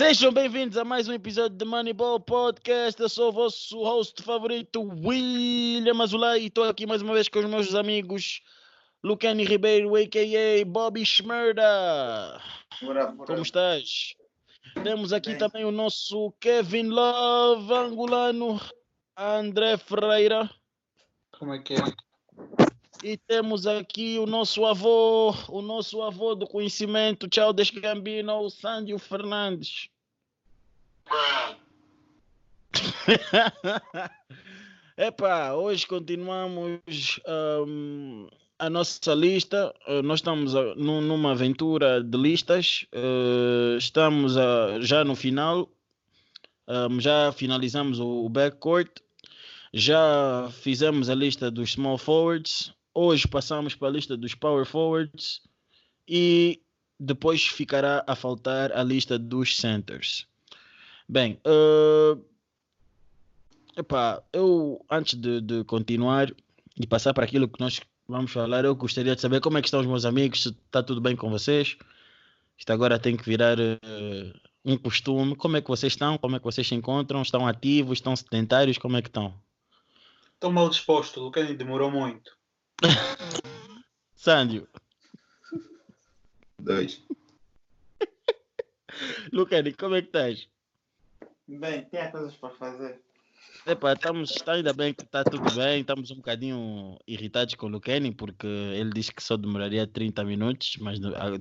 Sejam bem-vindos a mais um episódio de Moneyball Podcast. Eu sou o vosso host favorito, William Azulay, e estou aqui mais uma vez com os meus amigos Lucani Ribeiro, a.k.a. Bobby Schmerda. Como estás? Temos aqui Bem. também o nosso Kevin Love, angolano, André Ferreira. Como é que é? E temos aqui o nosso avô, o nosso avô do conhecimento, Tchau Desgambino, o Sândio Fernandes. Epá, hoje continuamos um, a nossa lista. Uh, nós estamos uh, numa aventura de listas. Uh, estamos já no final. Um, já finalizamos o backcourt. Já fizemos a lista dos small forwards. Hoje passamos para a lista dos power forwards e depois ficará a faltar a lista dos centers. Bem, uh, epá, eu antes de, de, continuar e passar para aquilo que nós vamos falar, eu gostaria de saber como é que estão os meus amigos, se está tudo bem com vocês. Isto agora tem que virar uh, um costume. Como é que vocês estão? Como é que vocês se encontram? Estão ativos? Estão sedentários? Como é que estão? Estou mal disposto, o Lucani demorou muito. Sândio. Dois. Lucani, como é que estás? Bem, tem coisas para fazer. Epa, estamos, está ainda bem que está tudo bem. Estamos um bocadinho irritados com o Lucani porque ele disse que só demoraria 30 minutos, mas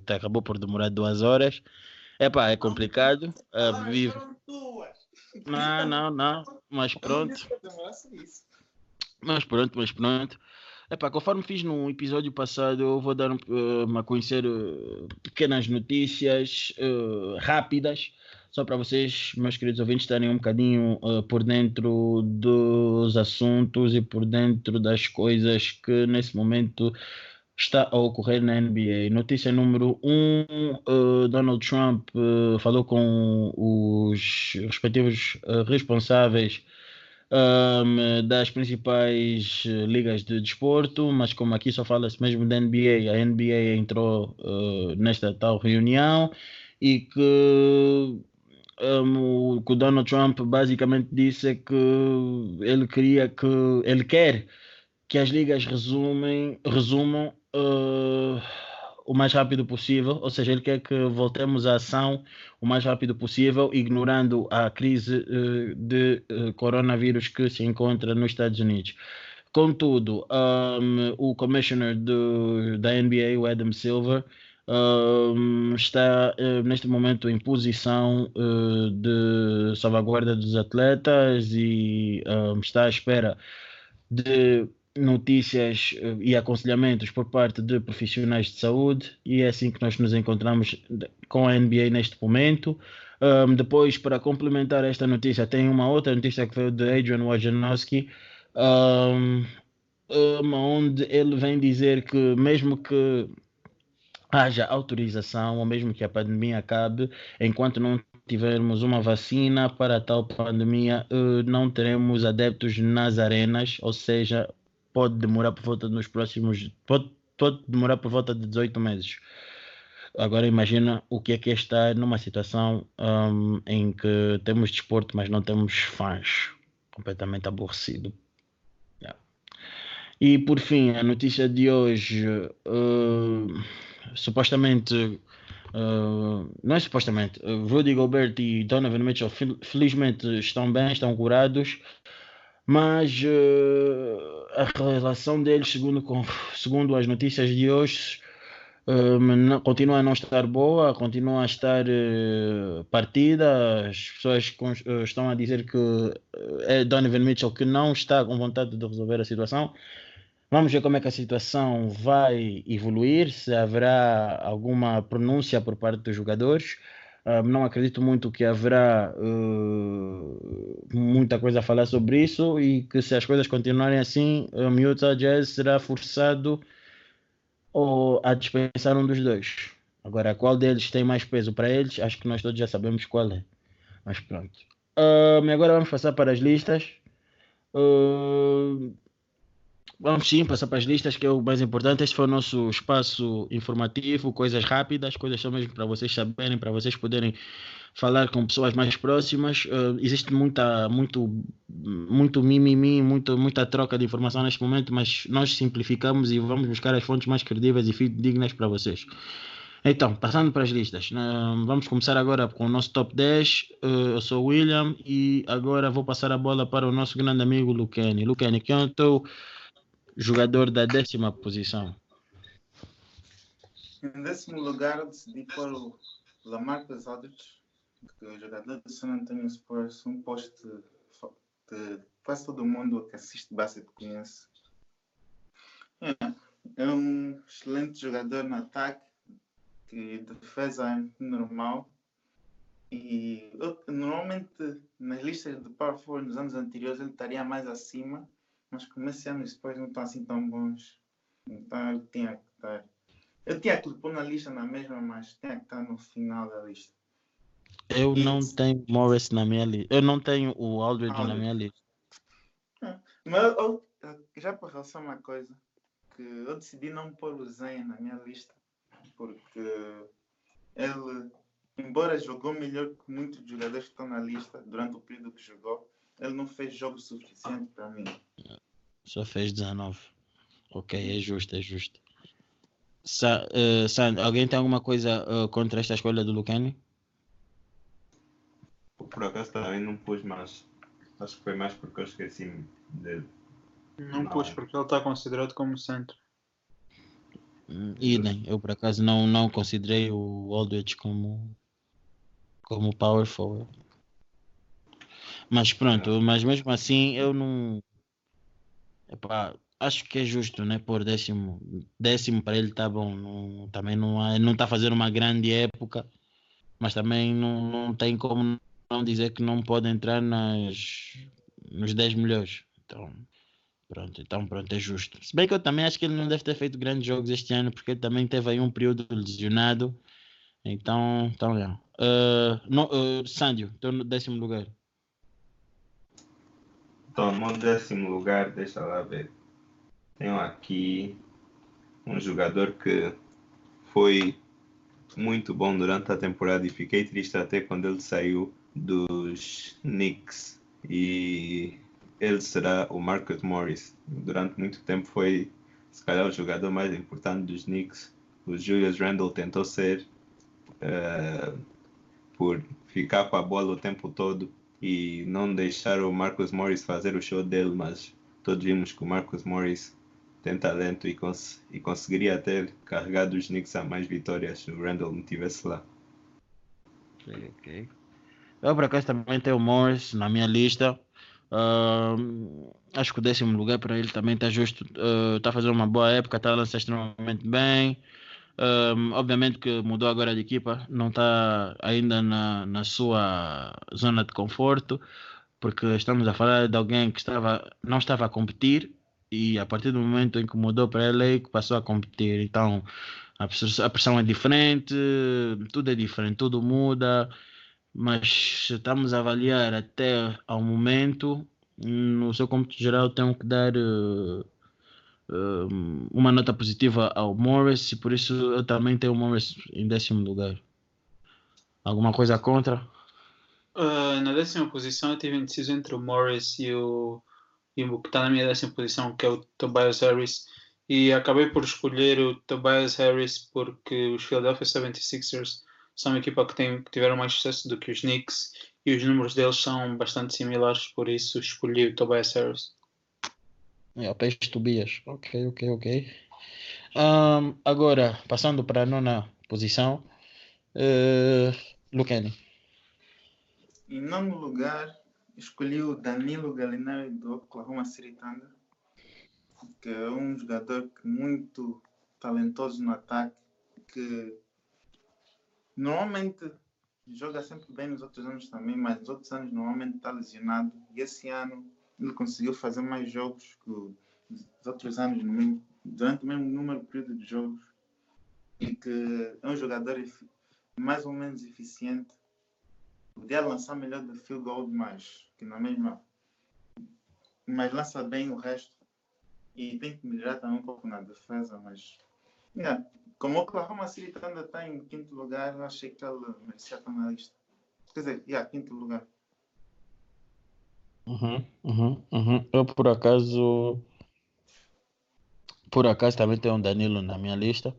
acabou por demorar duas horas. Epa, é complicado. Uh, vive... Não, não, não. Mas pronto. Mas pronto, mas pronto. Epá, conforme fiz no episódio passado, eu vou dar uh, a conhecer uh, pequenas notícias uh, rápidas, só para vocês, meus queridos ouvintes, estarem um bocadinho uh, por dentro dos assuntos e por dentro das coisas que nesse momento está a ocorrer na NBA. Notícia número 1: um, Donald Trump falou com os respectivos responsáveis um, das principais eh, ligas de desporto, mas como aqui só fala-se mesmo da NBA, a NBA entrou uh, nesta tal reunião e que um, o que o Donald Trump basicamente disse é que ele queria que ele quer que as ligas resumem, resumam uh, o mais rápido possível, ou seja, ele quer que voltemos à ação o mais rápido possível, ignorando a crise uh, de uh, coronavírus que se encontra nos Estados Unidos. Contudo, um, o commissioner do, da NBA, o Adam Silver, um, está uh, neste momento em posição de salvaguarda dos atletas e um, está à espera de notícias eh, e aconselhamentos por parte de profissionais de saúde e é assim que nós nos encontramos com a NBA neste momento. Um, depois, para complementar esta notícia, tem uma outra notícia que veio de Adrian Wojnarowski, um, onde ele vem dizer que mesmo que haja autorização, ou mesmo que a pandemia acabe, enquanto não tivermos uma vacina para tal pandemia, uh, não teremos adeptos nas arenas, ou seja, pode demorar por volta nos próximos. Pode, pode demorar por volta de 18 meses. Agora imagina o que é que é estar numa situação um, em que temos desporto, mas não temos fãs. Completamente aborrecido. Yeah. E por fim, a notícia de hoje, uh, supostamente, uh, não é supostamente, uh, Rudy Gobert e Donovan Mitchell felizmente estão bem, estão curados mas uh, a relação deles, segundo, segundo as notícias de hoje, não, continua a não estar boa, continua a estar uh, partida. As pessoas estão a dizer que é Donovan Mitchell que não está com vontade de resolver a situação. Vamos ver como é que a situação vai evoluir, se haverá alguma pronúncia por parte dos jogadores. Não acredito muito que haverá uh, muita coisa a falar sobre isso e que se as coisas continuarem assim, o Utah Jazz será forçado ou a dispensar um dos dois. Agora, qual deles tem mais peso para eles? Acho que nós todos já sabemos qual é. Mas pronto. Uh, agora vamos passar para as listas. Uh, Vamos sim passar para as listas, que é o mais importante. Este foi o nosso espaço informativo, coisas rápidas, coisas só mesmo para vocês saberem, para vocês poderem falar com pessoas mais próximas. Uh, existe muita, muito, muito mimimi, muito, muita troca de informação neste momento, mas nós simplificamos e vamos buscar as fontes mais credíveis e dignas para vocês. Então, passando para as listas, uh, vamos começar agora com o nosso top 10. Uh, eu sou o William e agora vou passar a bola para o nosso grande amigo Lucani. Lucani, quem é o teu jogador da décima posição? Em décimo lugar, decidi pôr o Lamarcus Aldridge, que é o jogador do San Antonio Spurs, um poste de quase todo mundo que assiste basquete conhece. É, é um excelente jogador no ataque, que defesa é normal. E normalmente nas listas de Power Forward nos anos anteriores ele estaria mais acima, mas como esse ano os Spurs não estão assim tão bons, então tinha que estar eu tinha que pôr na lista na mesma, mas tinha que estar no final da lista. Eu e... não tenho Morris na minha lista. Eu não tenho o Aldridge, Aldridge. na minha lista. É. Mas eu, já para relação a uma coisa, que eu decidi não pôr o Zen na minha lista, porque ele, embora jogou melhor que muitos jogadores que estão na lista durante o período que jogou, ele não fez jogo suficiente para mim. Só fez 19. Ok, é justo, é justo. Sa uh, Sandro, alguém tem alguma coisa uh, contra esta escolha do Lucani? Por acaso também não pus, mas acho que foi mais porque eu esqueci-me de. Não, não pus porque ele está considerado como centro. Hum, idem, eu por acaso não, não considerei o Aldrich como, como power forward. Mas pronto, mas mesmo assim eu não. Epá, acho que é justo, né? Por décimo, décimo para ele tá bom. Não, também não não está fazendo uma grande época, mas também não, não tem como não dizer que não pode entrar nas nos 10 melhores. Então, pronto, então pronto, é justo. Se bem que eu também acho que ele não deve ter feito grandes jogos este ano, porque ele também teve aí um período lesionado. Então, então é. Uh, no, uh, Sândio, estou no décimo lugar. No décimo lugar, deixa lá ver. Tenho aqui um jogador que foi muito bom durante a temporada e fiquei triste até quando ele saiu dos Knicks e ele será o Marcus Morris. Durante muito tempo foi se calhar o jogador mais importante dos Knicks. O Julius Randle tentou ser uh, por ficar com a bola o tempo todo e não deixar o Marcus Morris fazer o show dele, mas todos vimos que o Marcus Morris tem talento e, cons e conseguiria ter carregado os Knicks a mais vitórias se o Randall não estivesse lá. Ok, ok. Eu por acaso também tenho o Morris na minha lista. Uh, acho que o décimo lugar para ele também está justo. Está uh, fazendo uma boa época, está lançando extremamente bem. Uh, obviamente que mudou agora de equipa, não está ainda na, na sua zona de conforto, porque estamos a falar de alguém que estava, não estava a competir e a partir do momento em que mudou para LA que passou a competir. Então a pressão, é diferente tudo é diferente tudo muda mas estamos a avaliar até ao momento no seu cômputo geral tenho que dar uh, uma nota positiva ao Morris e por isso eu também tenho o Morris em décimo lugar alguma coisa contra? Uh, na décima posição eu tive indeciso entre o Morris e o e o que está na minha décima posição, que é o Tobias Harris. E acabei por escolher o Tobias Harris porque os Philadelphia 76ers são uma equipa que, tem, que tiveram mais sucesso do que os Knicks e os números deles são bastante similares, por isso escolhi o Tobias Harris. É, o peixe Tobias. Ok, ok, ok. Um, agora, passando para a nona posição, uh, Lucani. Em nono lugar, escolhi o Danilo Gallinari do Oklahoma City Thunder, que é um jogador muito talentoso no ataque, que normalmente joga sempre bem nos outros anos também, mas nos outros anos normalmente está lesionado. E esse ano ele conseguiu fazer mais jogos que os outros anos durante o mesmo número de período de jogos. E que é um jogador mais ou menos eficiente podia lançar melhor do field goal, mas que na mesma. Mas lança bem o resto. E tem que melhorar também um pouco na defesa, mas. Yeah. Como o Oklahoma City ainda está em quinto lugar, achei que ele merecia estar na lista. Quer dizer, yeah, quinto lugar. Uhum, uhum, uhum. Eu por acaso. Por acaso também tenho um Danilo na minha lista,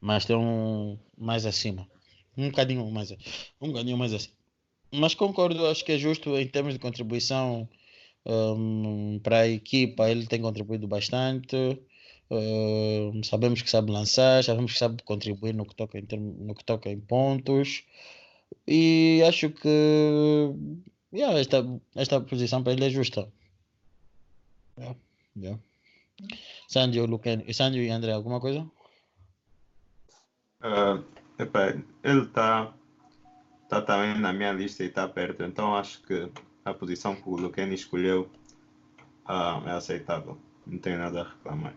mas tem um mais acima. Um bocadinho mais, um bocadinho mais acima. Mas concordo, acho que é justo em termos de contribuição um, para a equipa, ele tem contribuído bastante. Um, sabemos que sabe lançar, sabemos que sabe contribuir no que toca em, termos, no que toca em pontos. E acho que yeah, esta, esta posição para ele é justa. Yeah, yeah. Sandio, Luquen, Sandio e André, alguma coisa? Uh, epá, ele está tá também na minha lista e está perto, então acho que a posição que o Luqueni escolheu uh, é aceitável. Não tenho nada a reclamar.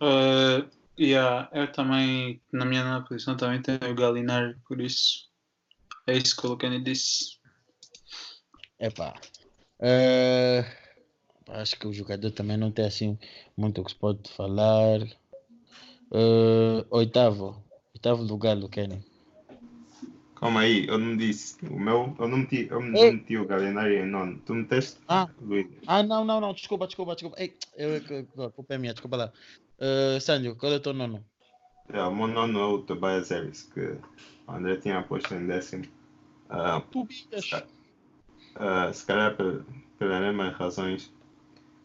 Uh, yeah, eu também, na minha nova posição, também tenho o Galinari, por isso é isso que o Luqueni disse. Epá. Uh, acho que o jogador também não tem assim muito o que se pode falar. Uh, oitavo. Oitavo lugar, Luqueni. Calma aí, eu não disse. O meu, eu não meti, eu não meti o Galinari em nono. Tu meteste? Ah. Ah, não, não, não. Desculpa, desculpa, desculpa. Ei, eu, eu, a culpa é minha, desculpa lá. Uh, Sandio, qual é o teu nono? É, o meu nono é o Tobias Harris, que o André tinha posto em décimo. Uh. Uh, se calhar pe- pelas mesmas razões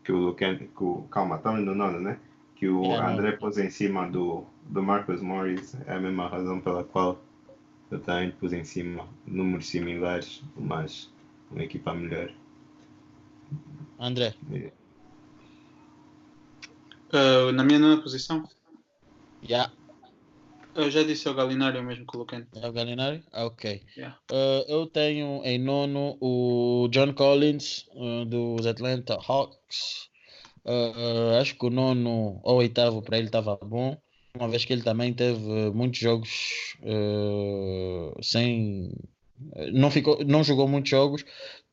que o Luquen, que o, calma, estamos no nono, né? Que o É, não. André pôs em cima do, do Marcus Morris, é a mesma razão pela qual eu também pus em cima números similares, mas uma equipa melhor. André. E- Uh, na minha nona posição, Já. Eu já disse ao Galinari o mesmo que o Luqueni. É o Galinari? Ah, ok. Yeah. Uh, eu tenho em nono o John Collins, uh, dos Atlanta Hawks. Uh, uh, acho que o nono ou oitavo para ele estava bom, uma vez que ele também teve muitos jogos uh, sem. Não, ficou, não jogou muitos jogos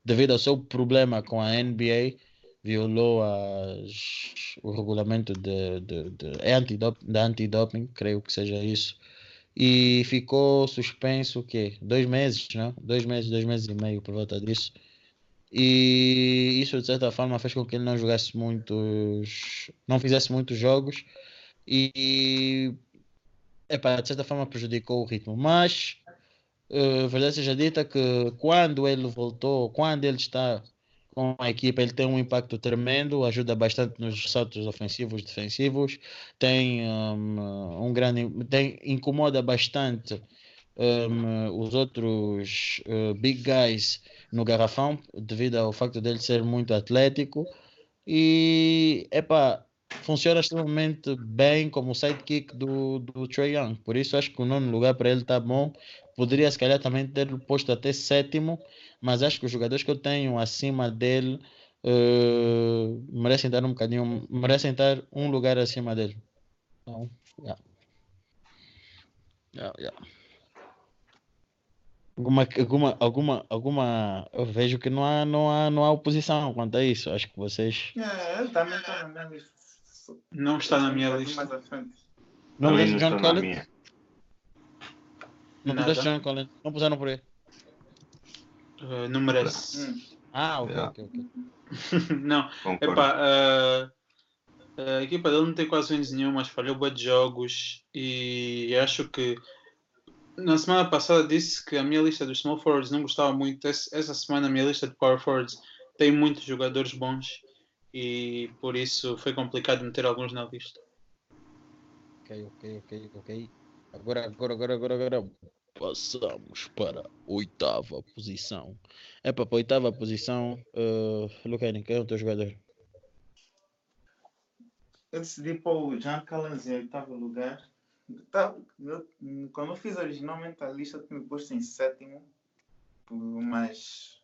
devido ao seu problema com a NBA. Violou as, o regulamento de, de, de, é da antidoping, creio que seja isso e ficou suspenso o quê? Dois meses, não? Dois meses, dois meses e meio por volta disso. E isso de certa forma fez com que ele não jogasse muitos, não fizesse muitos jogos e epá, de certa forma prejudicou o ritmo. Mas uh, verdade seja dita que quando ele voltou, quando ele está com a equipa, ele tem um impacto tremendo, ajuda bastante nos saltos ofensivos, defensivos, tem um, um grande, tem, incomoda bastante um, os outros uh, big guys no garrafão, devido ao facto dele ser muito atlético. E epá, funciona extremamente bem como sidekick do, do Trae Young, por isso acho que o nono lugar para ele está bom, poderia se calhar também ter posto até sétimo, mas acho que os jogadores que eu tenho acima dele uh, merecem dar um bocadinho, merecem estar um lugar acima dele. Então, yeah. Yeah, yeah. Alguma, alguma, alguma, alguma, eu vejo que não há, não há, não há oposição quanto a isso. Acho que vocês ele também está na minha lista. Não está na minha bocadinho lista. Não puseste não John Collins, não puseste John Collins, não puseram por aí. Uh, não merece. Hum. Ah, ok, Yeah. ok, ok. não, Concordo. epá, uh, a equipa dele não tem quase wins nenhum, mas falhou bué de jogos e acho que na semana passada disse que a minha lista dos small forwards não gostava muito. Essa semana a minha lista de power forwards tem muitos jogadores bons e por isso foi complicado meter alguns na lista. Ok, ok, ok, ok. Agora, agora, agora, agora, agora. Passamos para oitava posição. É para a oitava posição. Uh, Lucani, quem é o teu jogador? Eu decidi pôr o John Collins em oitavo lugar. Tá, eu- quando eu fiz originalmente a lista, eu tinha posto em sétimo, mas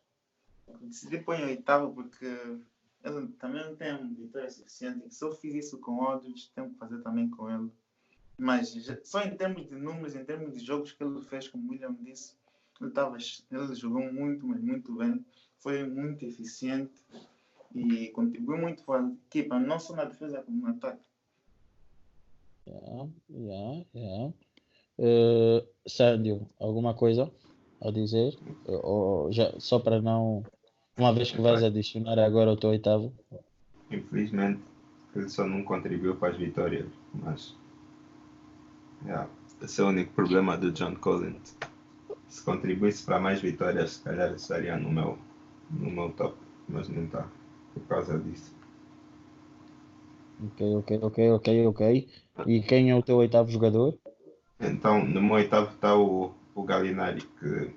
decidi pôr em oitavo porque ele também não tem vitória suficiente. Se eu fiz isso com Aldridge, tenho que fazer também com ele. Mas só em termos de números, em termos de jogos que ele fez, como o William disse, ele, tava, ele jogou muito, mas muito bem. Foi muito eficiente e contribuiu muito para a equipa, não só na defesa como no ataque. Yeah, yeah, yeah. Uh, Sandio, alguma coisa? a dizer? Ou já, só para não. Uma vez que vais adicionar agora o teu oitavo? Infelizmente, ele só não contribuiu para as vitórias, mas. Yeah, esse é o único problema do John Collins. Se contribuísse para mais vitórias, se calhar estaria no meu, no meu top, mas não está, por causa disso. Ok, ok, ok, ok, ok. E quem é o teu oitavo jogador? Então, no meu oitavo está o, o Galinari, que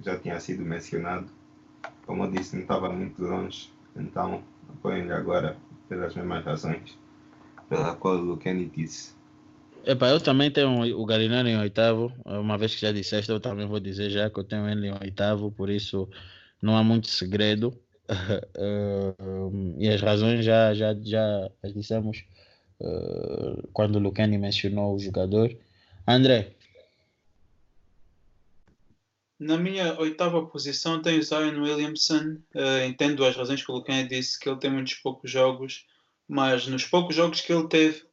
já tinha sido mencionado. Como eu disse, não estava muito longe, então apoio-lhe agora pelas mesmas razões pela qual o Kenny disse. Epa, eu também tenho o Galinari em oitavo, uma vez que já disseste, eu também vou dizer já que eu tenho ele em oitavo, por isso não há muito segredo. uh, e as razões já, já, já as dissemos uh, quando o Lucani mencionou o jogador. André. Na minha oitava posição tenho Zion Williamson. Uh, entendo as razões que o Lucani disse que ele tem muitos poucos jogos, mas nos poucos jogos que ele teve,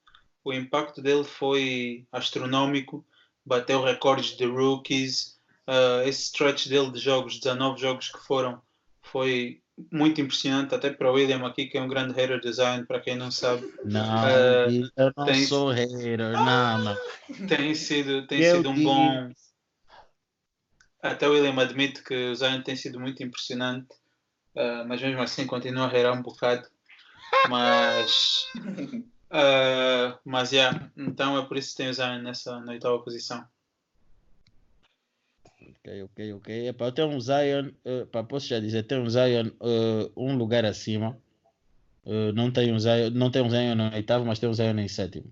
o impacto dele foi astronómico. Bateu recordes de rookies. Uh, esse stretch dele de jogos, 19 jogos que foram, foi muito impressionante, até para o William aqui, que é um grande hater de Zion, para quem não sabe. Não, uh, eu não tem, sou hater, não, não. Tem sido, tem sido um bom. Até o William admite que o Zion tem sido muito impressionante, uh, mas mesmo assim continua a hatear um bocado. Mas. Uh, mas, yeah, então é por isso que tem o Zion nessa, na oitava posição. Ok, ok, ok. Epá, eu tenho um Zion, uh, posso já dizer, tem um Zion uh, um lugar acima. Uh, não tem um Zion, não tem um Zion no oitavo, mas tem um Zion em sétimo.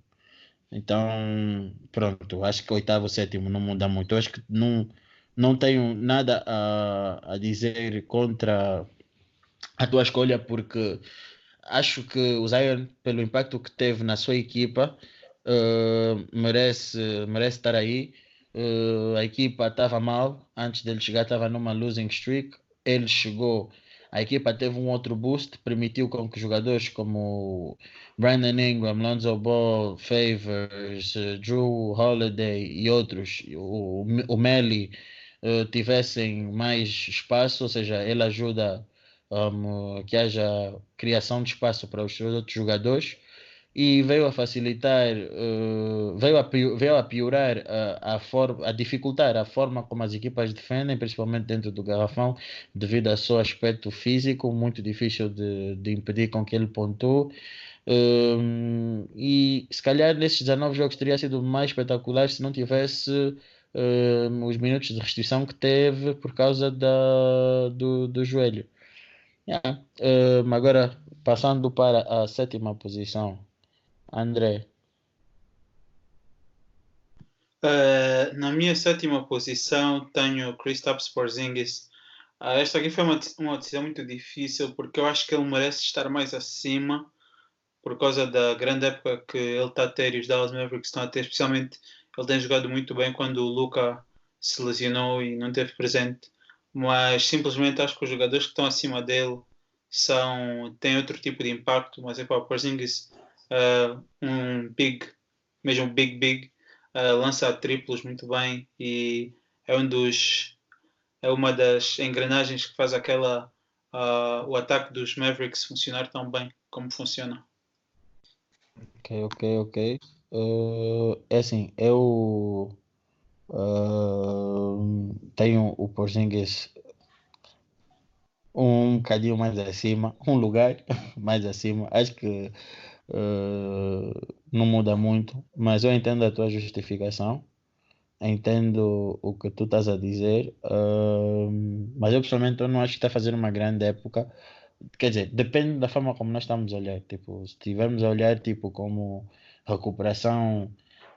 Então, pronto, acho que oitavo, sétimo não muda muito. Eu acho que não, não tenho nada a, a dizer contra a tua escolha, porque acho que o Zion, pelo impacto que teve na sua equipa, uh, merece, merece estar aí. Uh, a equipa estava mal, antes dele chegar estava numa losing streak. Ele chegou, a equipa teve um outro boost, permitiu com que jogadores como Brandon Ingram, Lonzo Ball, Favors, uh, Drew Holiday e outros, o, o Melly, tivessem mais espaço, ou seja, ele ajuda um, que haja criação de espaço para os outros jogadores e veio a facilitar, uh, veio, a veio a piorar a, a, a dificultar a forma como as equipas defendem, principalmente dentro do garrafão, devido ao seu aspecto físico, muito difícil de, de impedir com que ele pontue. Um, e se calhar nesses 19 jogos teria sido mais espetacular se não tivesse um, os minutos de restrição que teve por causa da, do, do joelho. Yeah. Um, agora, passando para a sétima posição, André. Uh, na minha sétima posição tenho Kristaps Porzingis. Uh, esta aqui foi uma, uma decisão muito difícil porque eu acho que ele merece estar mais acima por causa da grande época que ele está a ter e os Dallas Mavericks estão a ter, especialmente ele tem jogado muito bem quando o Luca se lesionou e não esteve presente mas simplesmente acho que os jogadores que estão acima dele são, têm outro tipo de impacto, mas é para o Porzingis uh, um big, mesmo big big, uh, lança triplos muito bem e é um dos é uma das engrenagens que faz aquela uh, o ataque dos Mavericks funcionar tão bem como funciona. Ok, ok, ok. Uh, é assim, eu Uh, tenho o Porzingis um bocadinho mais acima, um lugar mais acima. Acho que uh, não muda muito, mas eu entendo a tua justificação, entendo o que tu estás a dizer, uh, mas eu pessoalmente eu não acho que está a fazer uma grande época. Quer dizer, depende da forma como nós estamos a olhar. Tipo, se estivermos a olhar tipo, como recuperação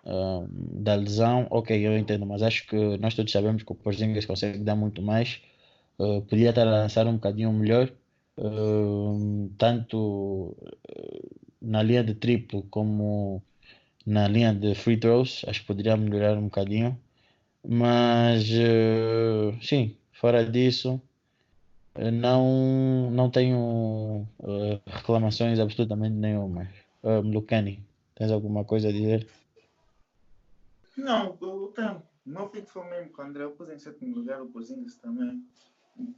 uh, da lesão, ok, eu entendo, mas acho que nós todos sabemos que o Porzingis consegue dar muito mais. Uh, podia estar a lançar um bocadinho melhor, uh, tanto na linha de triplo como na linha de free throws, acho que poderia melhorar um bocadinho. Mas sim, fora disso, não, não tenho reclamações absolutamente nenhuma. Uh, Lucani, tens alguma coisa a dizer? Não, eu tenho. O meu pick foi mesmo com o André. Eu pus em sétimo lugar o Porzingis também.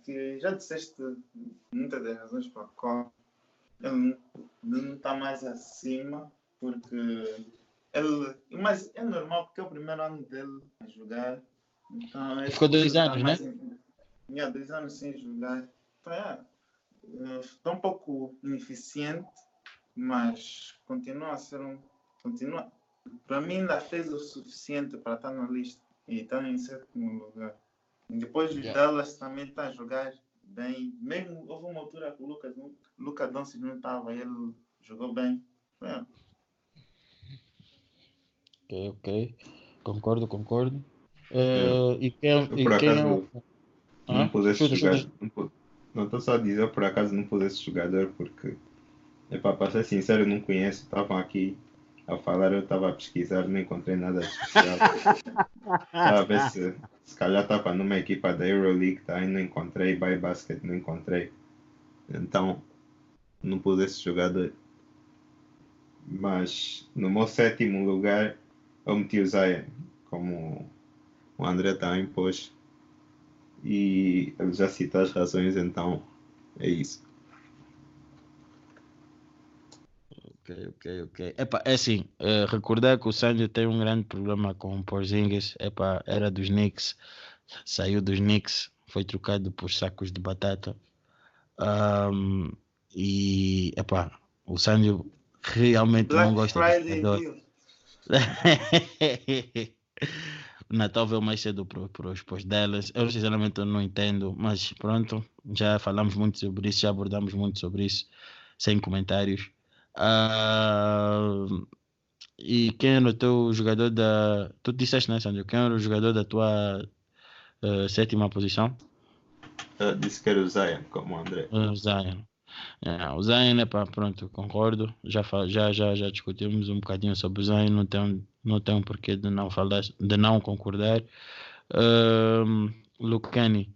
Que já disseste muitas das razões para qual ele não está mais acima, porque ele. Mas é normal, porque é o primeiro ano dele a jogar. Então, ele Ficou dois tá anos, né? em- Yeah, dois anos sem jogar. Então, é, está um pouco ineficiente, mas continua a ser um. Continua. Para mim, ainda fez o suficiente para estar na lista e está em sétimo lugar. E depois o Yeah. Dallas também está a jogar bem. Mesmo houve uma altura que o Lucas, não- Luca Doncic não estava, ele jogou bem. É. Ok, ok. Concordo, concordo. Eh, e quem, Eu, e por quem é acaso, não Hã? pusesse Chuta, jogar. chuta. Não, pu- não estou só a dizer, por acaso não pus esse jogador porque, epá, para ser sincero, eu não conheço. Estavam aqui a falar, eu estava a pesquisar, não encontrei nada especial. Estava a ver se, se calhar estava numa equipa da Euroleague, tá? aí não encontrei, by basket não encontrei. Então, não pus esse jogador. Mas no meu sétimo lugar, eu meti o Zion, como o André também pôs. E ele já citou as razões, então é isso. Ok, ok, ok. Epá, é assim, eh, recordar que o Sandy tem um grande problema com o Porzingis. Epá, era dos Knicks, saiu dos Knicks, foi trocado por sacos de batata. Ahm, e, epá, o Sandy realmente não Black gosta do Friday o Natal veio mais cedo para os delas. Eu sinceramente eu não entendo, mas pronto, já falamos muito sobre isso, já abordamos muito sobre isso, sem comentários. Ah, e quem era o teu jogador da. Tu disseste, né, Sandro? Quem era o jogador da tua eh, sétima posição? Eu disse que era o Zion, como o André. O Zion. É, o Zion, é pá, pronto, concordo. Já, já, já, já discutimos um bocadinho sobre o Zion, não tem, não tem um porquê de não falar, de não concordar. Luke Kenny,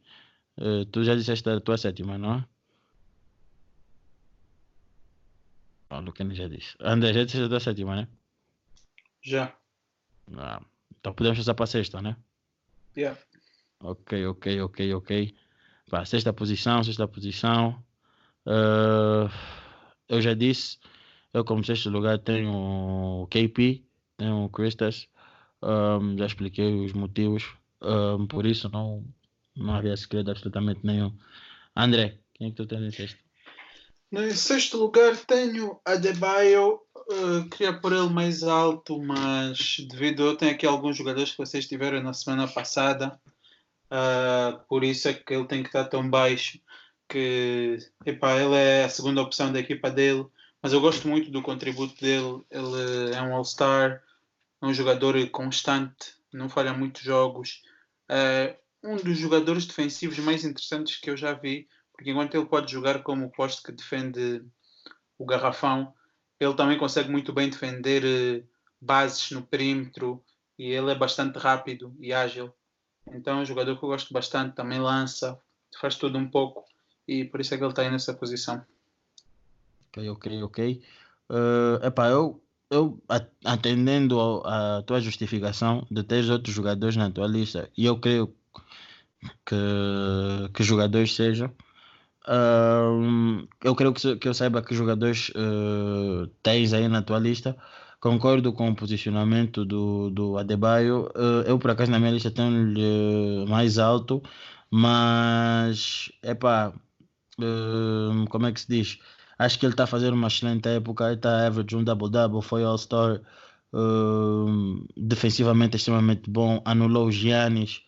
eh, tu já disseste a tua sétima, não é? Ah, o Kenny já disse. André, já disseste a tua sétima, né? Já. Ah, então podemos passar para a sexta, né? Yeah. Ok, ok, ok, ok. Pá, sexta posição, sexta posição. Ah, eu já disse, eu como sexto lugar tenho o KP, tenho o Christas. Ahm, já expliquei os motivos. Ahm, por isso não, não havia segredo absolutamente nenhum. André, quem é que tu tens em sexto? No sexto lugar tenho Adebayo. Uh, queria pôr ele mais alto, mas devido eu tenho aqui alguns jogadores que vocês tiveram na semana passada, uh, por isso é que ele tem que estar tão baixo. Que epá, ele é a segunda opção da equipa dele, mas eu gosto muito do contributo dele. Ele é um All-Star, um jogador constante, não falha muitos jogos. É um dos jogadores defensivos mais interessantes que eu já vi porque enquanto ele pode jogar como poste que defende o garrafão, ele também consegue muito bem defender eh, bases no perímetro e ele é bastante rápido e ágil. Então é um jogador que eu gosto bastante, também lança, faz tudo um pouco e por isso é que ele está aí nessa posição. Ok, ok, ok. Eh, epá, eu, eu atendendo à tua justificação de ter outros jogadores na tua lista, e eu creio que, que jogadores sejam, ahm, eu creio que, que eu saiba que jogadores eh, tens aí na tua lista. Concordo com o posicionamento do, do Adebayo. Eh, eu, por acaso, na minha lista tenho-lhe mais alto, mas, epá, eh, como é que se diz? Acho que ele está a fazer uma excelente época. Está average um double-double, foi All-Star. defensivamente extremamente bom. Anulou o Giannis.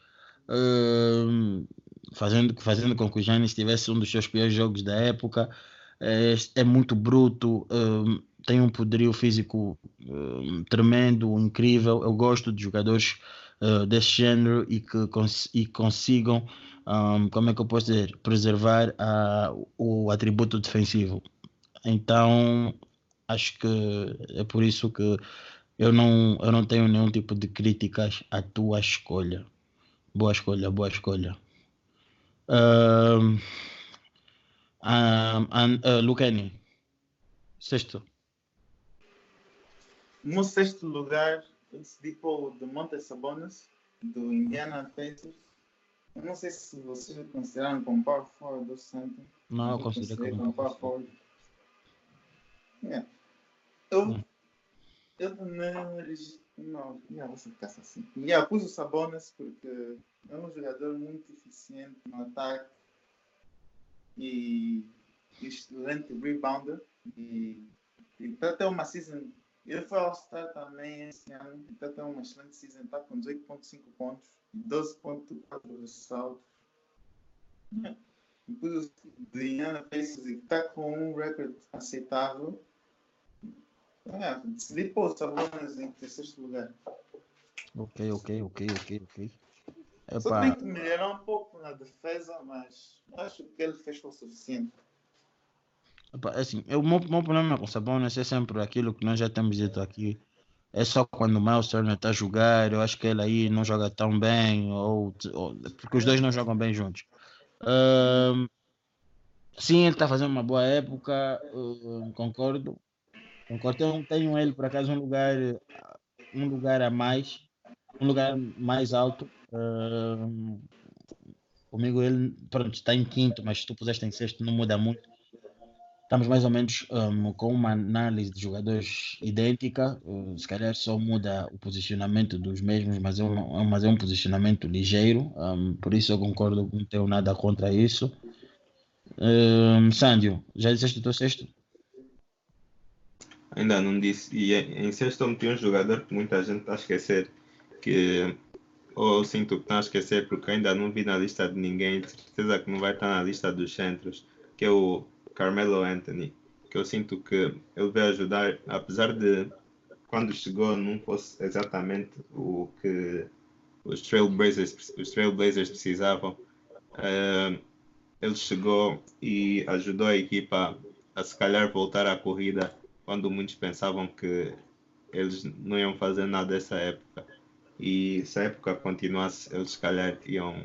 Hum, fazendo, fazendo com que o Giannis tivesse um dos seus piores jogos da época. É, é muito bruto. hum, tem um poderio físico hum, tremendo, incrível. Eu gosto de jogadores uh, desse género e que cons e consigam, hum, como é que eu posso dizer, preservar ah, o atributo defensivo. Então, acho que é por isso que eu não, eu não tenho nenhum tipo de críticas à tua escolha. Boa escolha, boa escolha. Um, um, uh, Lucani, sexto. No sexto lugar, eu decidi pôr o Demonte Sabonis. do Indiana Pacers. Eu não sei se vocês consideraram como power forward do Santos. Não, eu considero como power forward. Yeah. Eu, Hum. eu não, não, yeah, você ficar assim. Yeah, pus o Sabonis porque é um jogador muito eficiente no ataque e excelente rebounder e e para ter uma season, ele foi All-Star também esse ano, e para ter uma excelente season, está com 18.5 pontos e 12.4 ressaltos. Depois o Diana Pacers está com um recorde aceitável. Decidi pôr o Sabonis em terceiro lugar. Ok, ok, ok, ok, ok. Só Epá, tem que melhorar um pouco na defesa, mas acho que ele fez o suficiente. epá, assim, o meu, meu problema com o Sabonis é sempre aquilo que nós já temos dito aqui. É só quando o Miles Turner está a jogar, eu acho que ele aí não joga tão bem, ou, ou- porque os dois não jogam bem juntos. Ahm, sim, ele está fazendo uma boa época, ah, concordo. Concordo. Eu tenho ele, por acaso, um lugar, um lugar a mais, um lugar mais alto. Ahm, comigo ele, pronto, está em quinto, mas se tu puseste em sexto, não muda muito. Estamos mais ou menos ahm, com uma análise de jogadores idêntica, uh, se calhar só muda o posicionamento dos mesmos, mas é um, mas é um posicionamento ligeiro, ahm, por isso eu concordo, não tenho nada contra isso. Um, já disseste o teu sexto? Ainda não disse. E em sexto eu meti um jogador que muita gente está a esquecer. Que ou sinto que estão a esquecer porque ainda não vi na lista de ninguém. De certeza que não vai estar na lista dos centros. Que é o Carmelo Anthony. Que eu sinto que ele vai ajudar, apesar de quando chegou não fosse exatamente o que os Trailblazers, os Trailblazers precisavam. eh, ele chegou e ajudou a equipa a se calhar voltar à corrida quando muitos pensavam que eles não iam fazer nada essa época. E se a época continuasse, eles se calhar iam,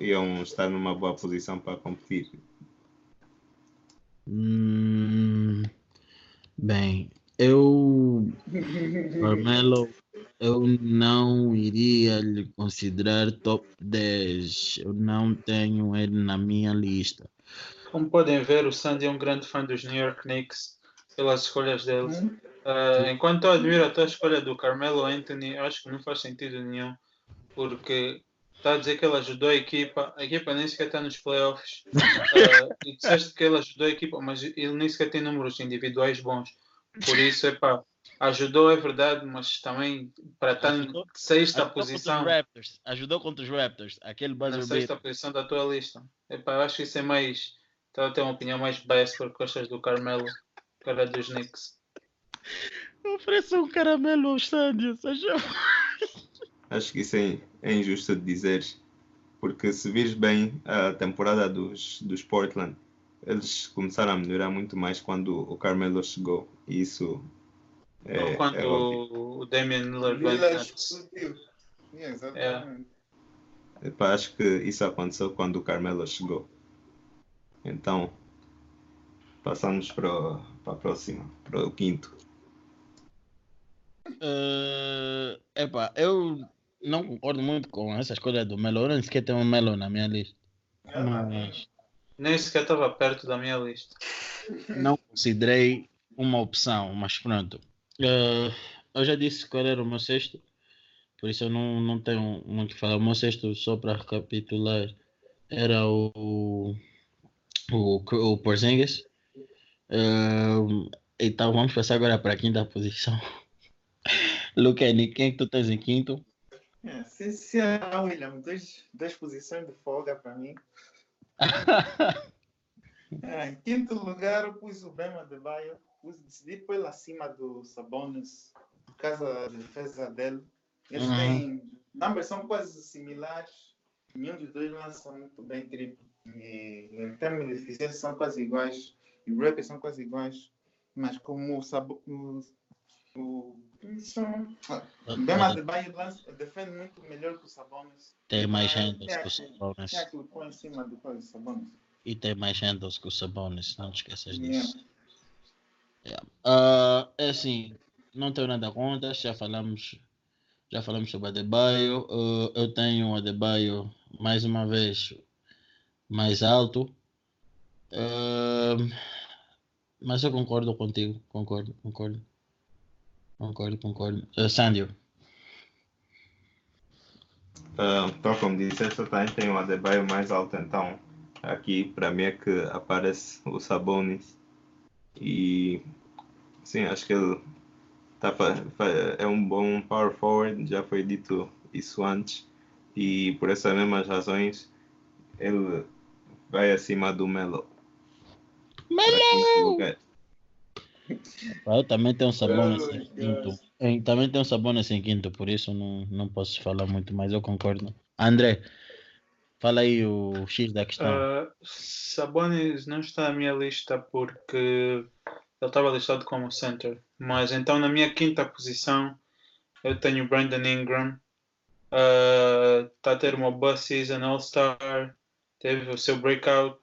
iam estar numa boa posição para competir. Hum, bem, eu, Carmelo, eu não iria lhe considerar top 10. Eu não tenho ele na minha lista. Como podem ver, o Sandy é um grande fã dos New York Knicks pelas escolhas deles. Hum? Ah, enquanto eu admiro a tua escolha do Carmelo Anthony, eu acho que não faz sentido nenhum, porque está a dizer que ele ajudou a equipa, a equipa nem sequer está nos playoffs, Ah, e disseste que ele ajudou a equipa, mas ele nem sequer tem números individuais bons. Por isso, epá, ajudou é verdade, mas também para estar em Ajudou- sexta Ajudou contra os posição, Raptors. Ajudou contra os Raptors. Aquele na buzzer sexta beater. posição da tua lista. Epá, eu acho que isso é mais. Estava a ter uma opinião mais biased por costas do Carmelo, cara dos Knicks. Ofereça um caramelo ao Sândio. seja- Acho que isso é, é injusto de dizeres, porque se vires bem a temporada dos, dos Portland, eles começaram a melhorar muito mais quando o Carmelo chegou. E isso é, Ou quando é o, o Damian Lillard. Yeah, exatamente. Epá, acho que isso aconteceu quando o Carmelo chegou. Então, passamos para, o- para a próxima, para o quinto. Eh, epá, eu não concordo muito com essa escolha do Melo. Eu nem sequer tenho um Melo na minha lista. Mas Nem sequer estava perto da minha lista. não considerei uma opção. Mas pronto. Eh, eu já disse qual era o meu sexto. Por isso eu não, não tenho muito o que falar. O meu sexto, só para recapitular, era o, o, o Porzingis. Eh, então vamos passar agora para a quinta posição. Luqueni, quem é que tu tens em quinto? É, se, se é William, dois, duas posições de folga para mim. É, em quinto lugar, eu pus o Bema de Baio. Decidi pôr ele acima do Sabonis, por causa da defesa dele. Eles Uhum. têm. Numbers são quase similares. Nenhum dos dois lança muito bem triplo. E em termos de eficiência são quase iguais. E o rap são quase iguais. Mas como o Sabo. O, o, o de Baio lança, defende muito melhor que o Sabonis. Tem mais handles que o Sabonis. Tem em cima do Sabonis. E tem mais handles que o Sabonis, não te esqueças disso. Yeah. Ah, é assim, não tenho nada contra, já falamos, Já falamos sobre Adebayo. Uh, eu tenho o Adebayo mais uma vez mais alto. Uh, mas eu concordo contigo. Concordo, concordo. Concordo, concordo. Uh, Sandio. Uh, então, como disseste, eu também tenho o Adebayo mais alto, então aqui para mim é que aparece o Sabonis e sim, acho que ele tá, é um bom power forward, já foi dito isso antes e por essas mesmas razões ele vai acima do Melo. Melo! Eu também tenho um sabão em quinto. Eu também tenho um em quinto, por isso não, não posso falar muito, mas eu concordo. André, fala aí o X da questão. Uh, Sabonis não está na minha lista porque ele estava listado como center. Mas então na minha quinta posição eu tenho Brandon Ingram. Está uh, a ter uma boa season All-Star. Teve o seu breakout.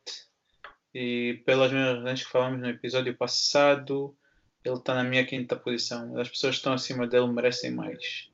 E pelas mesmas razões que falamos no episódio passado, ele está na minha quinta posição. As pessoas que estão acima dele merecem mais.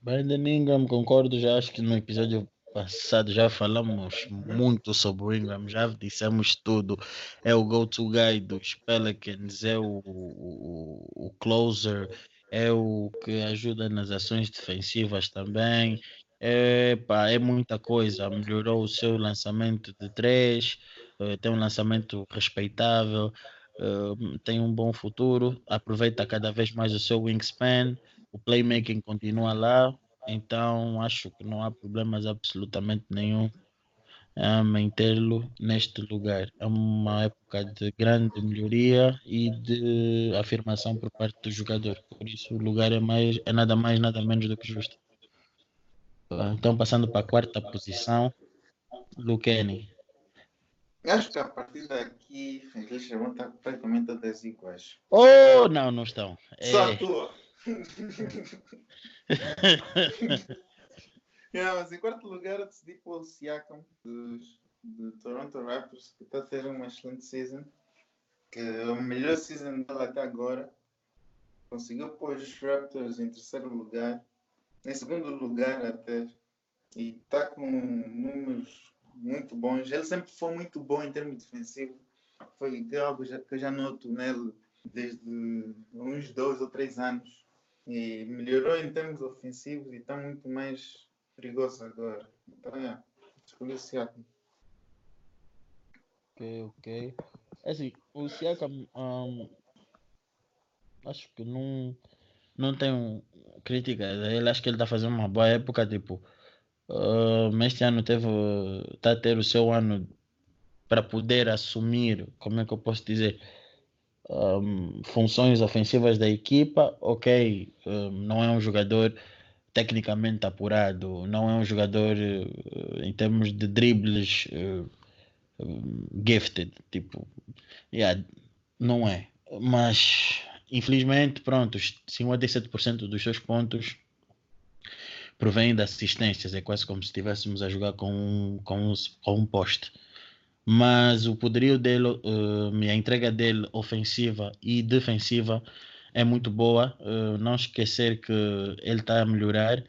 Brandon Ingram, concordo. Já acho que no episódio passado já falamos muito sobre o Ingram, já dissemos tudo. É o go-to guy dos Pelicans, é o, o, o closer, é o que ajuda nas ações defensivas também. É, é muita coisa. Melhorou o seu lançamento de três, uh, tem um lançamento respeitável, uh, tem um bom futuro, aproveita cada vez mais o seu wingspan, o playmaking continua lá, então acho que não há problemas absolutamente nenhum um, em tê-lo neste lugar. É uma época de grande melhoria e de afirmação por parte do jogador. Por isso o lugar é, mais, é nada mais, nada menos do que justo. Então passando para a quarta posição, Luqueni. Acho que a partir daqui as listas vão estar praticamente todas iguais. Oh, não, não estão. Só é... tua. yeah, mas em quarto lugar eu decidi pôr o Siakam dos, do Toronto Raptors, que está a ter uma excelente season. Que é a melhor season dela até agora. Conseguiu pôr os Raptors em terceiro lugar, em segundo lugar até. E está com números muito bons. Ele sempre foi muito bom em termos defensivos. Foi algo que eu já noto nele desde uns dois ou três anos e melhorou em termos ofensivos e está muito mais perigoso agora. Então, é, escolhi o Siakam. Ok, ok. É assim, o Siakam, um, acho que não, não tenho crítica ele, acho que ele está fazendo uma boa época, tipo, uh, este ano teve, está a ter o seu ano para poder assumir, como é que eu posso dizer, um, funções ofensivas da equipa, ok, um, não é um jogador tecnicamente apurado, não é um jogador uh, em termos de dribles uh, gifted, tipo, yeah, não é. Mas infelizmente, pronto, 57% dos seus pontos provém de assistências, é quase como se estivéssemos a jogar com, com, com um poste mas o poderio dele, uh, a entrega dele ofensiva e defensiva é muito boa. Uh, não esquecer que ele está a melhorar.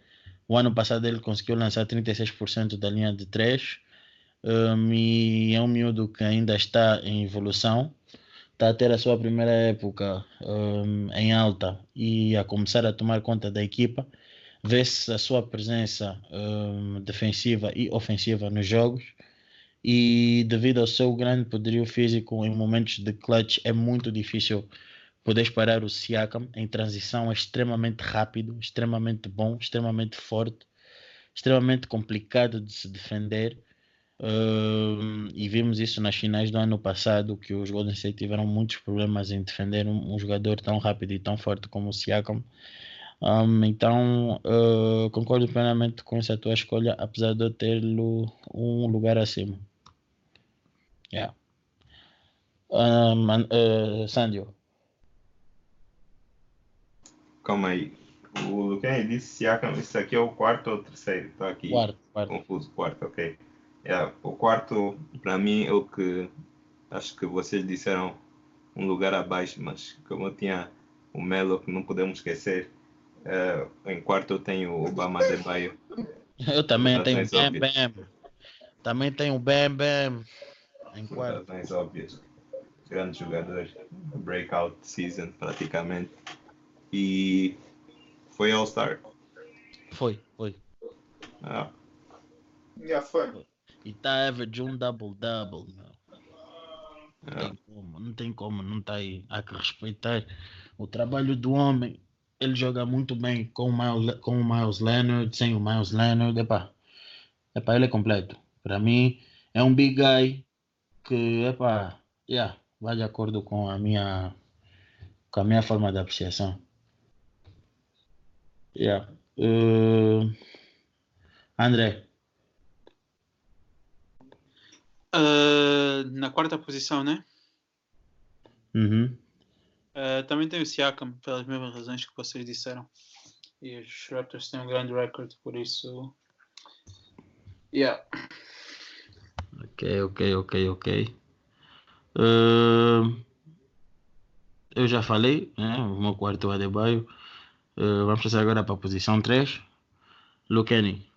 O ano passado ele conseguiu lançar 36% da linha de 3 um, e é um miúdo que ainda está em evolução. Está a ter a sua primeira época um, em alta e a começar a tomar conta da equipa. Vê-se a sua presença um, defensiva e ofensiva nos jogos e devido ao seu grande poderio físico em momentos de clutch é muito difícil poder parar o Siakam em transição é extremamente rápido, extremamente bom, extremamente forte, extremamente complicado de se defender. Uh, e vimos isso nas finais do ano passado, que os Golden State tiveram muitos problemas em defender um, um jogador tão rápido e tão forte como o Siakam. Um, então, uh, concordo plenamente com essa tua escolha, apesar de eu ter-lo um lugar acima. Yeah. Um, uh, Sandio. Calma aí. O Luquem disse Siakam, isso aqui é o quarto ou o terceiro? Estou aqui quarto, quarto. confuso. Quarto, ok. Yeah, o quarto, para mim, é o que acho que vocês disseram um lugar abaixo, mas como eu tinha o Melo, que não podemos esquecer, eh, em quarto eu tenho o Obama Adebayo. Eu também tenho razões Bam. Bam. Também tenho Bam Bam. Em quarto. razões óbvias. Grande jogador. Breakout season praticamente. E foi All-Star. Foi, foi. Ah, Já foi. E tá average um double-double. Não tem como, não tem como, não tá aí. Há que respeitar o trabalho do homem. Ele joga muito bem com o Miles, com o Miles Leonard, sem o Miles Leonard. Epá, epá, ele é completo. Para mim, é um big guy que, epá, yeah, vai de acordo com a minha, com a minha forma de apreciação. Yeah. Uh, André, Ah, na quarta posição, né? uhum. Ah, também tem o Siakam, pelas mesmas razões que vocês disseram. E os Raptors têm um grande recorde, por isso. Yeah. Ok, ok, ok, ok. Uh, eu já falei, né? O meu quarto é Adebayo. Uh, vamos passar agora para a posição 3. Luqueni.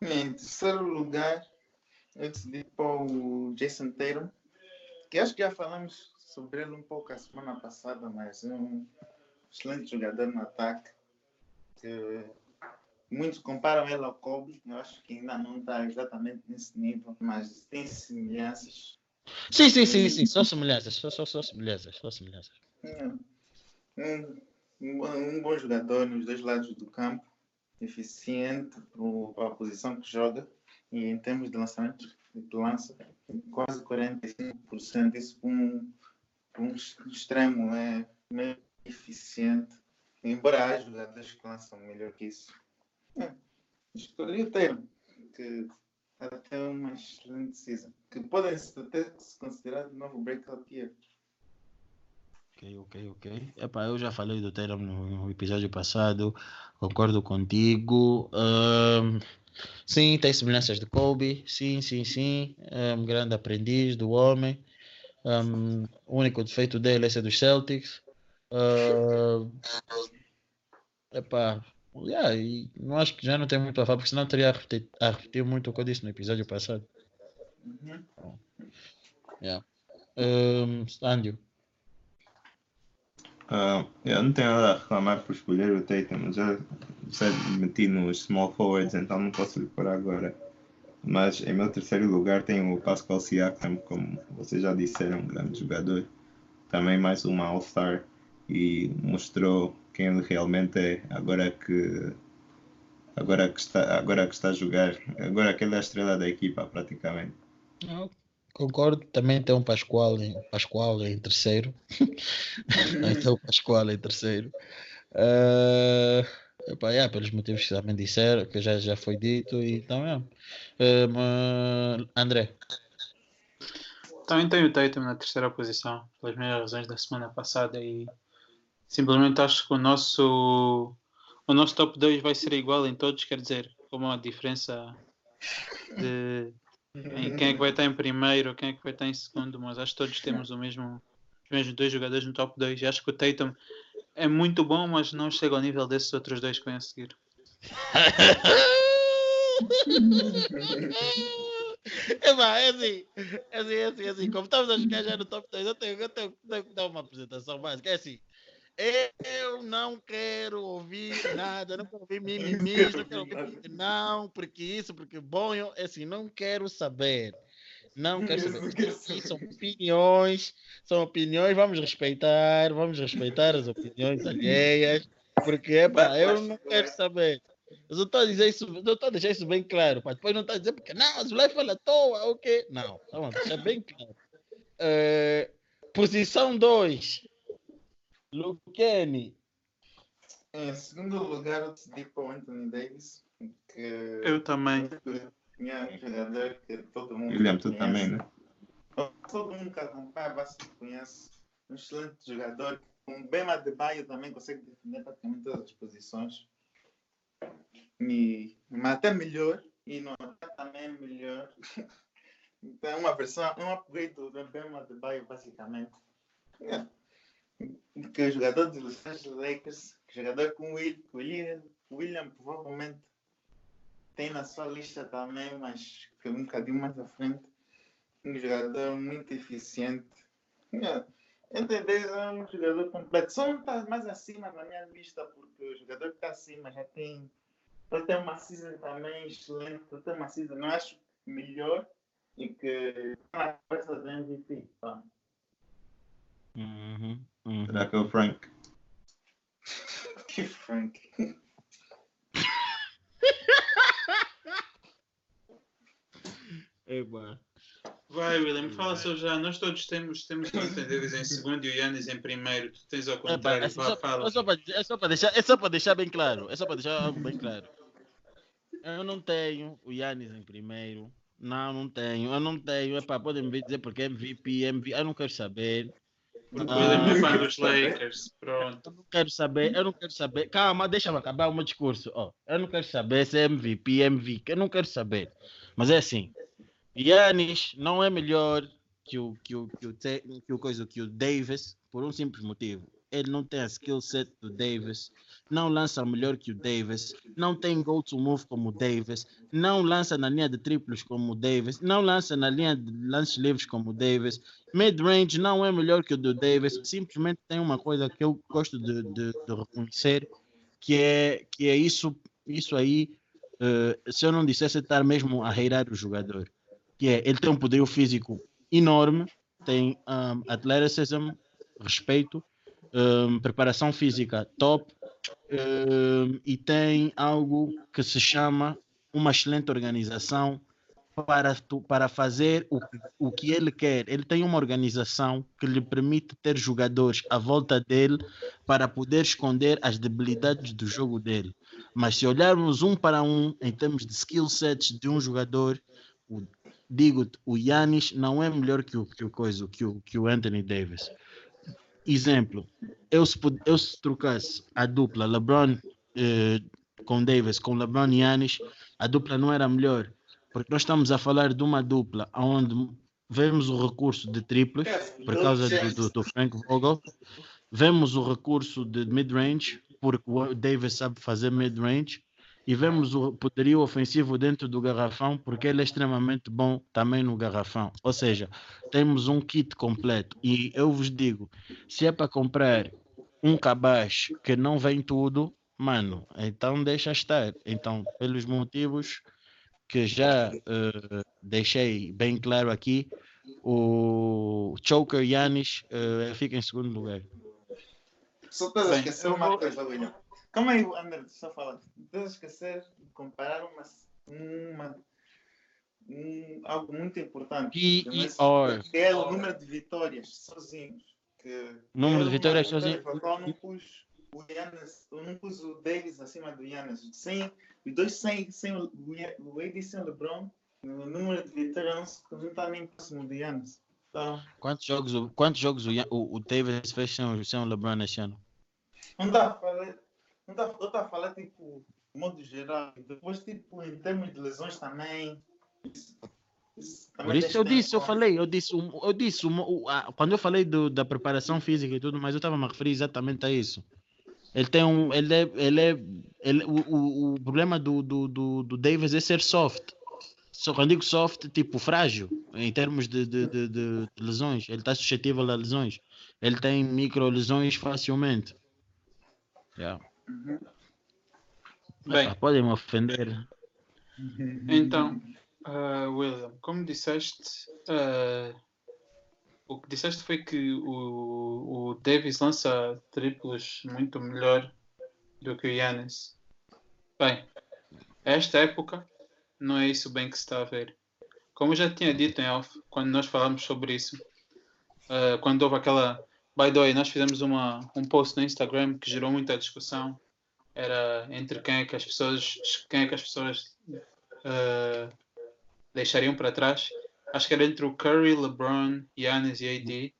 Em terceiro lugar, eu decidi pôr o Jason Tatum, que acho que já falamos sobre ele um pouco a semana passada, mas é um excelente jogador no ataque. Que muitos comparam ele ao Kobe, eu acho que ainda não está exatamente nesse nível, mas tem semelhanças. Sim, sim, sim, sim. Só semelhanças, só, só, só semelhanças, só semelhanças. É, Um, um, bom- jogador nos dois lados do campo, eficiente para a posição que joga e em termos de lançamento que lança, quase 45%. Isso um, um extremo é meio eficiente, embora há jogadores que lançam melhor que isso. É, escolhi o termo, que até uma excelente season, que podem até se considerar de novo breakout year. Ok, ok, ok. Epá, eu já falei do Tatum no, episódio passado, concordo contigo. Ahm, sim, tem semelhanças de Kobe, sim, sim, sim. É um grande aprendiz do homem. Ahm, o único defeito dele é ser dos Celtics. Ahm, epá, yeah, e não acho que já não tem muito a falar, porque senão teria a repetir, a repetir muito o que eu disse no episódio passado. Uhum. Yeah. Um, Andio. Ah, eu não tenho nada a reclamar por escolher o Tatum, já, já meti nos small forwards, então não posso lhe pôr agora. Mas em meu terceiro lugar tenho o Pascal Siakam, como vocês já disseram, um grande jogador. Também mais uma All-Star e mostrou quem ele realmente é agora que agora que está agora que está a jogar, agora que ele é a estrela da equipa praticamente. Concordo, também tem um Pascoal em, Pascoal em terceiro. Também tem o Pascoal em terceiro. Eh, epá, yeah, pelos motivos que também disseram, que já, já foi dito, e então é. Mas, André, Também tenho o Tatum na terceira posição, pelas mesmas razões da semana passada e simplesmente acho que o nosso o nosso top 2 vai ser igual em todos, quer dizer, com uma diferença de em quem é que vai estar em primeiro, quem é que vai estar em segundo, mas acho que todos temos o mesmo os mesmos dois jogadores no top 2 e acho que o Tatum é muito bom, mas não chega ao nível desses outros dois que vêm a seguir. Epá, é assim, é assim, é assim, é assim. Como estamos a chegar já no top 2, eu tenho, eu tenho, tenho que dar uma apresentação básica. É assim, eu não quero ouvir nada, não quero ouvir mimimis, não quero ouvir não, porque isso, porque bom, eu, é assim, não quero saber. Não quero saber. São opiniões, são opiniões, vamos respeitar, vamos respeitar as opiniões alheias, porque epá, eu não quero saber. Eu só estou a dizer isso, eu estou a deixar isso bem claro, para depois não estar a dizer porque não, as mulheres falam à toa, o quê? Não, vamos deixar bem claro. Eh, posição 2, Luqueni. Em segundo lugar, eu decidi para o Anthony Davis, que Eu também. é um jogador que todo mundo William, tu também, né? Todo mundo que acompanha bastante conhece. Um excelente jogador. Um bem Adebayo também consegue defender praticamente todas as posições. E, mas até melhor. E no ataque também é melhor. Então é uma versão, é um upgrade do Bem Adebayo, basicamente. É. que o jogador dos Los Angeles Lakers, jogador com o Will, William, William provavelmente tem na sua lista também, mas que um bocadinho mais à frente, um jogador muito eficiente. 10 é um jogador completo. Só não está mais acima na minha lista, porque o jogador que está acima já tem. Ele tem uma season também excelente, ele tem uma season, não acho melhor e que na conversa do MVP. Tá? Uhum, uhum. Será que é o Frank? Que Frank. Epá. Vai, William, fala só já. Nós todos temos, temos Anthony Davis em segundo e o Yannis em primeiro. Tu tens ao contrário. é, só, fala. é, só para, é, só para deixar, é só para deixar bem claro. É só para deixar algo bem claro. Eu não tenho o Yannis em primeiro. Não, não tenho. Eu não tenho. Epá, podem me dizer porque é MVP, MVP. Eu não quero saber. Porque o Ah. Lakers. Pronto. Eu não quero saber. Eu não quero saber. Calma, deixa-me acabar o meu discurso. Ó, eu não quero saber se é MVP, MVP. Eu não quero saber. Mas é assim. Yannis não é melhor que o, que o, que o, que o, coisa, que o Davis por um simples motivo. Ele não tem a skill set do Davis, não lança melhor que o Davis, não tem go to move como o Davis, não lança na linha de triplos como o Davis, não lança na linha de lances livres como o Davis. Mid-range não é melhor que o do Davis, simplesmente tem uma coisa que eu gosto de, de, de reconhecer, que é, que é isso, isso aí, eh, se eu não dissesse estar mesmo a reirar o jogador, que é, ele tem um poder físico enorme, tem um, atleticism, respeito, um, preparação física top um, e tem algo que se chama uma excelente organização para, para fazer o, o que ele quer. Ele tem uma organização que lhe permite ter jogadores à volta dele para poder esconder as debilidades do jogo dele. Mas se olharmos um para um em termos de skill sets de um jogador, digo o Yannis não é melhor que o, que o, coisa, que o, que o Anthony Davis. Exemplo, eu se, eu se trocasse a dupla LeBron eh, com Davis, com LeBron e Yannis, a dupla não era melhor. Porque nós estamos a falar de uma dupla onde vemos o recurso de triplos, por causa do, do, do Frank Vogel. Vemos o recurso de mid-range, porque o Davis sabe fazer mid-range. E vemos o poderio ofensivo dentro do garrafão, porque ele é extremamente bom também no garrafão. Ou seja, temos um kit completo. E eu vos digo, se é para comprar um cabaz que não vem tudo, mano, então deixa estar. Então, pelos motivos que já eh, deixei bem claro aqui, o Choker Yanis eh, fica em segundo lugar. Só estás a Bem, esquecer uma coisa, William. Calma aí, André, só falar. Estás a esquecer de comparar uma, uma, um, algo muito importante. PER. Que é o número de vitórias sozinhos. Que Número de vitórias uma sozinho. pela qual Eu não pus o Giannis, eu não pus o Davis acima do Giannis. Sem, os dois sem, sem o, o AD sem o LeBron, o número de vitórias não está nem próximo do Giannis. Então, Quantos jogos, o- quantos jogos o, o, o Davis fez sem, o- sem o LeBron este ano? Não dá a falar, não dá, eu estou a falar tipo, de modo geral. Depois, tipo, em termos de lesões também. Isso, isso também Por isso eu disse, eu falei, eu disse, eu disse, quando eu falei do- da preparação física e tudo, mas eu estava a me referir exatamente a isso. Ele tem um, ele é, ele é, ele, o, o, o problema do, do, do, do Davis é ser soft. Só quando digo soft, tipo frágil, em termos de, de, de, de lesões. Ele está suscetível a lesões. Ele tem micro lesões facilmente. Yeah. Uhum. Bem, podem me ofender. Então, ah, William, como disseste, ah, o que disseste foi que o, o Davis lança triplos muito melhor do que o Yannis. Bem, esta época não é isso bem que se está a ver. Como já tinha dito em off, quando nós falámos sobre isso, ah, quando houve aquela. By the way, nós fizemos uma, um post no Instagram que gerou muita discussão. Era entre quem é que as pessoas, quem é que as pessoas uh, deixariam para trás. Acho que era entre o Curry, LeBron, Giannis e AD.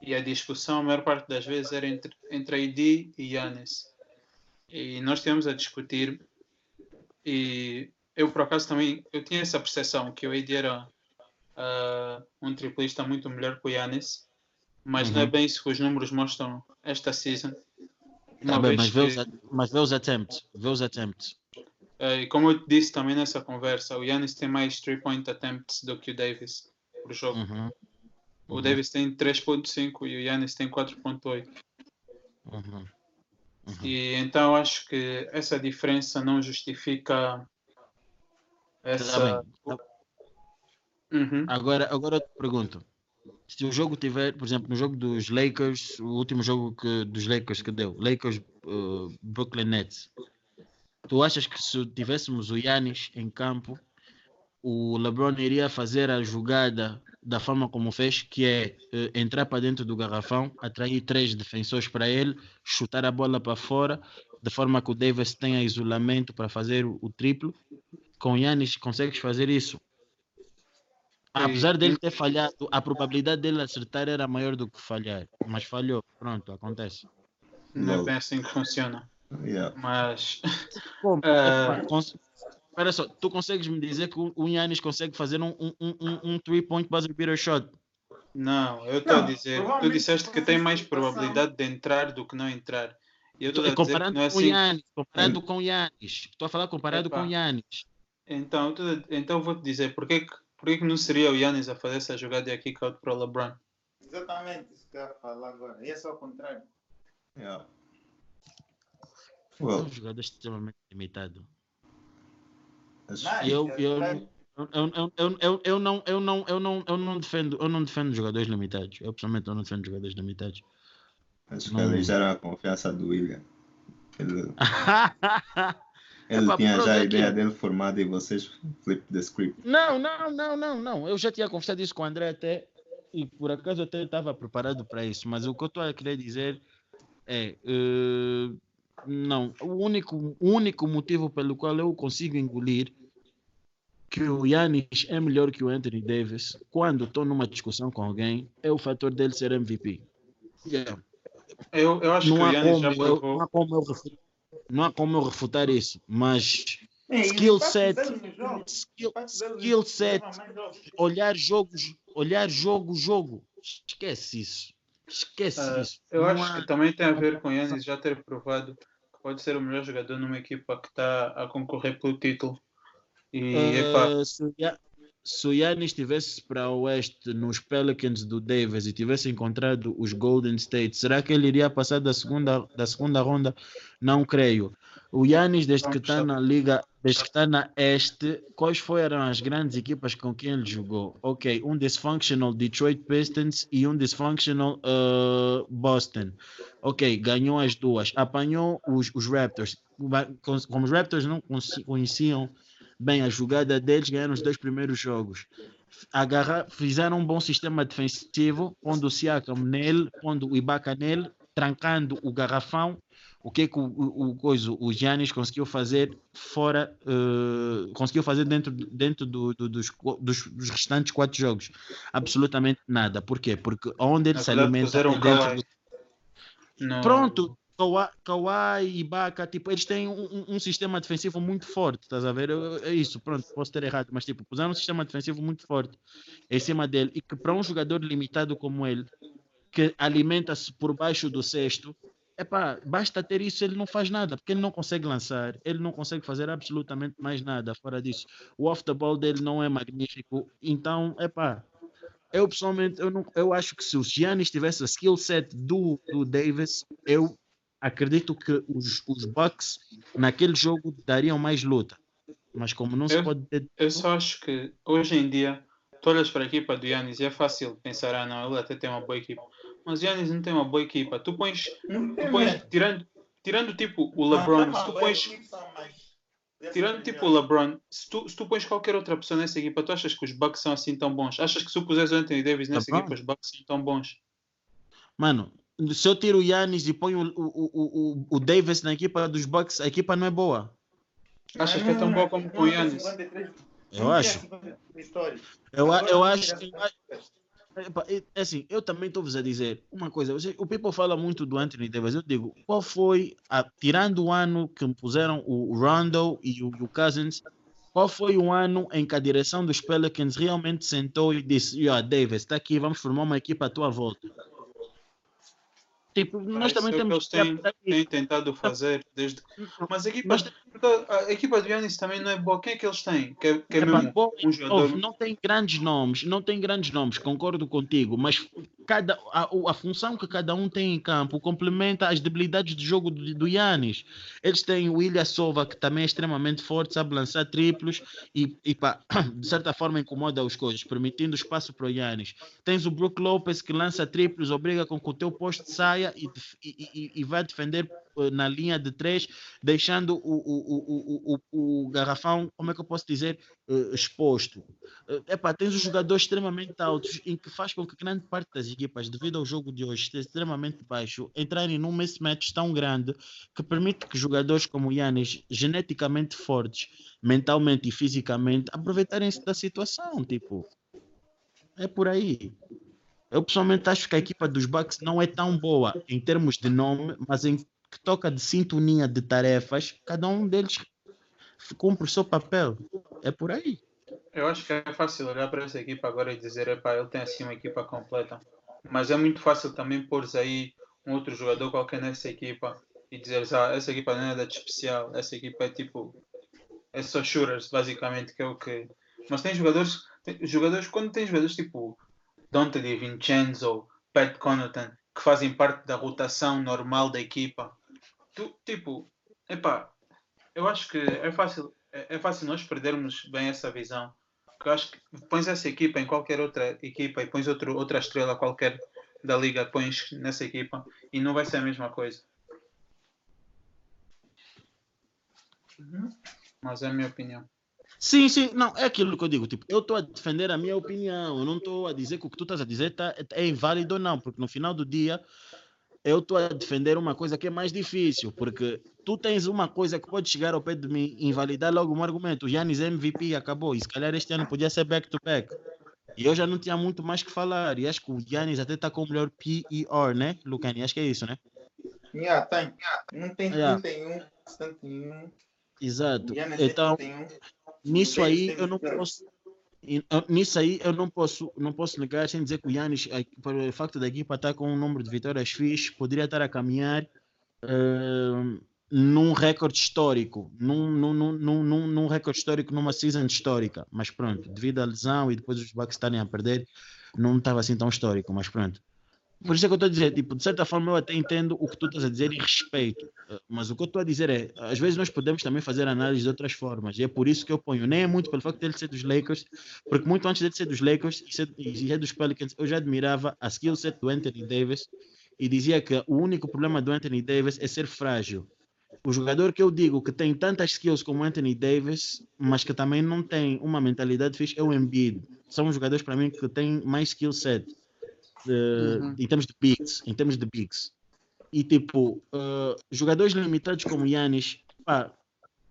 E a discussão, a maior parte das vezes, era entre, entre AD e Giannis. E nós tivemos a discutir. E eu, por acaso, também eu tinha essa percepção que o AD era uh, um triplista muito melhor que o Giannis. Mas não é Uhum. bem isso que os números mostram esta season. Tá bem, mas vê, os, que- mas vê os attempts. Vê os attempts. Eh, E como eu te disse também nessa conversa, o Yannis tem mais 3-point attempts do que o Davis por jogo. Uhum. O Uhum. Davis tem 3.5 e o Yannis tem 4.8. Uhum. Uhum. E então acho que essa diferença não justifica Tá essa. Tá- Uhum. Agora, agora eu te pergunto. Se o jogo tiver, por exemplo, no jogo dos Lakers, o último jogo que, dos Lakers que deu, Lakers uh, Brooklyn Nets, tu achas que se tivéssemos o Yannis em campo, o LeBron iria fazer a jogada da forma como fez, que é eh, entrar para dentro do garrafão, atrair três defensores para ele, chutar a bola para fora, de forma que o Davis tenha isolamento para fazer o, o triplo. Com Yannis consegues fazer isso. Apesar dele ter falhado, a probabilidade dele acertar era maior do que falhar, mas falhou. Pronto, acontece. Não é bem assim que funciona. Yeah. Mas Como? Ah. Cons- Espera só, tu consegues me dizer que o Yannis consegue fazer um, um, um, um- three-point buzzer beater shot? não, eu estou a dizer, tu disseste que tem mais probabilidade de entrar do que não entrar. Eu estou a dizer que Comparado não é com o assim. Yannis, comparado com o Yannis. Estou a falar comparado Epá. com o Yannis. Então, então eu vou te dizer, por que, que- por que, que não seria o Yannis a fazer essa jogada e a kick out para o LeBron? Exatamente isso que eu ia falar agora. E é só o contrário. Yeah. É Well, um jogador extremamente limitado. Eu, é eu, verdade. eu, eu, eu, eu, eu não, eu, não, eu, não, eu não defendo eu não defendo jogadores limitados. Eu pessoalmente eu não defendo jogadores limitados. acho que Não. eles eram a confiança do William. Ele, ele Epá, tinha já é a ideia aquilo. dele formada e vocês flip the script. Não, não, não, não, não. Eu já tinha conversado isso com o André até, e por acaso eu até estava preparado para isso, mas o que eu estou a querer dizer é. eh, não, o único, o único motivo pelo qual eu consigo engolir que o Yannis é melhor que o Anthony Davis quando estou numa discussão com alguém é o fator dele ser MVP. Yeah. Eu, eu acho Não, que o Yannis já eu, não, provou. há como eu refutar, não há como eu refutar isso, mas É, skill set, skill, skill set, olhar jogos, olhar jogo, jogo. Esquece isso. Esquece Ah, isso. Eu Não acho há- que também tem a ver com o Yannis já ter provado que pode ser o melhor jogador numa equipa que está a concorrer pelo título. E, epá, Ah, se, o Ya- se o Yannis estivesse para o oeste nos Pelicans do Davis e tivesse encontrado os Golden State, será que ele iria passar da segunda, da segunda ronda? Não creio. O Yannis, desde que está na liga, desde que está na este, quais foram as grandes equipas com quem ele jogou? Ok, um dysfunctional Detroit Pistons e um dysfunctional ah, Boston. Ok, ganhou as duas. Apanhou os, os Raptors. Como os Raptors não conheci- conheciam bem a jogada deles, ganharam os dois primeiros jogos. Agarra, fizeram um bom sistema defensivo, pondo o Siakam nele, pondo o Ibaka nele, trancando o garrafão. O que, é que o, o, o, coisa, o Giannis conseguiu fazer fora, eh, conseguiu fazer dentro, dentro do, do- dos, dos, dos restantes quatro jogos? Absolutamente nada. Por quê? Porque onde ele se alimenta é dentro do Pronto, Kawhi, e Ibaka, tipo, eles têm um, um- sistema defensivo muito forte, estás a ver? É isso, pronto, posso ter errado, mas tipo, puseram um sistema defensivo muito forte em cima dele e que para um jogador limitado como ele, que alimenta-se por baixo do cesto, epá, basta ter isso, ele não faz nada, porque ele não consegue lançar, ele não consegue fazer absolutamente mais nada fora disso. O off the ball dele não é magnífico, então, epá, eu pessoalmente, eu, não, eu acho que se o Giannis tivesse a skill set do, do Davis, eu acredito que os, os Bucks naquele jogo dariam mais luta. Mas como não se Eu- pode ter. Eu só acho que hoje em dia, tu olhas para a equipa do Yannis e é fácil pensar, ah não, ele até tem uma boa equipa. Mas o Yannis não tem uma boa equipa. Tu pões, tu pões tirando, tirando tipo o LeBron, tá se tu pões, tirando tipo o LeBron, se tu, se tu pões qualquer outra pessoa nessa equipa, tu achas que os Bucks são assim tão bons? Achas que se tu puseres o Anthony Davis nessa LeBron? equipa, os Bucks são tão bons? Mano, se eu tiro o Yannis e ponho o, o, o, o, o Davis na equipa dos Bucks, a equipa não é boa. Achas que é tão boa como com o Yannis? Eu acho. Eu, a- eu acho que. Assim, eu também estou-vos a dizer uma coisa. você- o people fala muito do Anthony Davis. Eu digo, qual foi, a, tirando o ano que puseram o Rondo e o, o Cousins, qual foi o ano em que a direção dos Pelicans realmente sentou e disse: yeah, Davis, está aqui, vamos formar uma equipa à tua volta? Tipo, nós também que temos eles têm, têm tentado fazer desde. Mas a equipa, a equipa do Yannis também não é boa. Quem é que eles têm? Que é, que é mesmo bom, um jogador. não tem grandes nomes, não tem grandes nomes, concordo contigo, mas cada, a, a função que cada um tem em campo complementa as debilidades de jogo do, do Yannis. Eles têm o Ilha Sova, que também é extremamente forte, sabe lançar triplos e, e pá, de certa forma incomoda os coisas, permitindo espaço para o Yannis. Tens o Brook Lopez que lança triplos, obriga com que o teu poste saia e, e- e- vai defender eh, na linha de três, deixando o, o, o, o, garrafão, como é que eu posso dizer, eh, exposto. Eh, epá, tens os jogadores extremamente altos, em que faz com que grande parte das equipas, devido ao jogo de hoje, esteja extremamente baixo, entrarem num mismatch tão grande que permite que jogadores como o Yannis, geneticamente fortes, mentalmente e fisicamente, aproveitarem-se da situação. Tipo, é por aí. Eu pessoalmente acho que a equipa dos Bucks não é tão boa em termos de nome, mas em que toca de sintonia de tarefas, cada um deles cumpre o seu papel. É por aí. Eu acho que é fácil olhar para essa equipa agora e dizer, epá, ele tem assim uma equipa completa. Mas é muito fácil também pôr aí um outro jogador qualquer nessa equipa e dizer, ah, essa equipa não é nada de especial, essa equipa é tipo, é só shooters, basicamente, que é o que... Mas tem jogadores, tem, jogadores quando tem jogadores tipo Dante Di Vincenzo, Pat Connaughton, que fazem parte da rotação normal da equipa, tu, tipo, epá, eu acho que é fácil, é, é fácil nós perdermos bem essa visão. Porque eu acho que pões essa equipa em qualquer outra equipa e pões outro, outra estrela qualquer da liga, pões nessa equipa e não vai ser a mesma coisa. Mas é a minha opinião. Sim, sim, não, é aquilo que eu digo, tipo, eu estou a defender a minha opinião, eu não estou a dizer que o que tu estás a dizer tá, é inválido ou não, porque no final do dia eu estou a defender uma coisa que é mais difícil, porque tu tens uma coisa que pode chegar ao pé de mim e invalidar logo um argumento, o Yannis é MVP acabou, e se calhar este ano podia ser back-to-back, e eu já não tinha muito mais que falar, e acho que o Yannis até está com o melhor PER, né, Lucani, acho que é isso, né? Yeah, tem. Um tem Yeah. 31, 71. Exato, então... tem 31. Nisso aí eu não posso ah, nisso aí eu não posso não posso negar sem dizer que o Yannis eh, pelo facto da equipa estar com um número de vitórias fixe poderia estar a caminhar eh, num recorde histórico num, num, num, num, num- num recorde histórico numa season histórica. Mas pronto devido à lesão e depois os Bucks estarem a perder não estava assim tão histórico mas pronto por isso é que eu estou a dizer, tipo, de certa forma eu até entendo o que tu estás a dizer e respeito. Eh, Mas o que eu estou a dizer é, às vezes nós podemos também fazer análise de outras formas. E é por isso que eu ponho, nem é muito pelo facto dele ser dos Lakers, porque muito antes dele ser dos Lakers e ser, dos Pelicans, eu já admirava a skill set do Anthony Davis e dizia que o único problema do Anthony Davis é ser frágil. O jogador que eu digo que tem tantas skills como Anthony Davis, mas que também não tem uma mentalidade fixe, é o Embiid. São os jogadores para mim que têm mais skill set Uhum. em termos de bigs, em termos de bigs. E tipo, eh, jogadores limitados como Yannis, pá,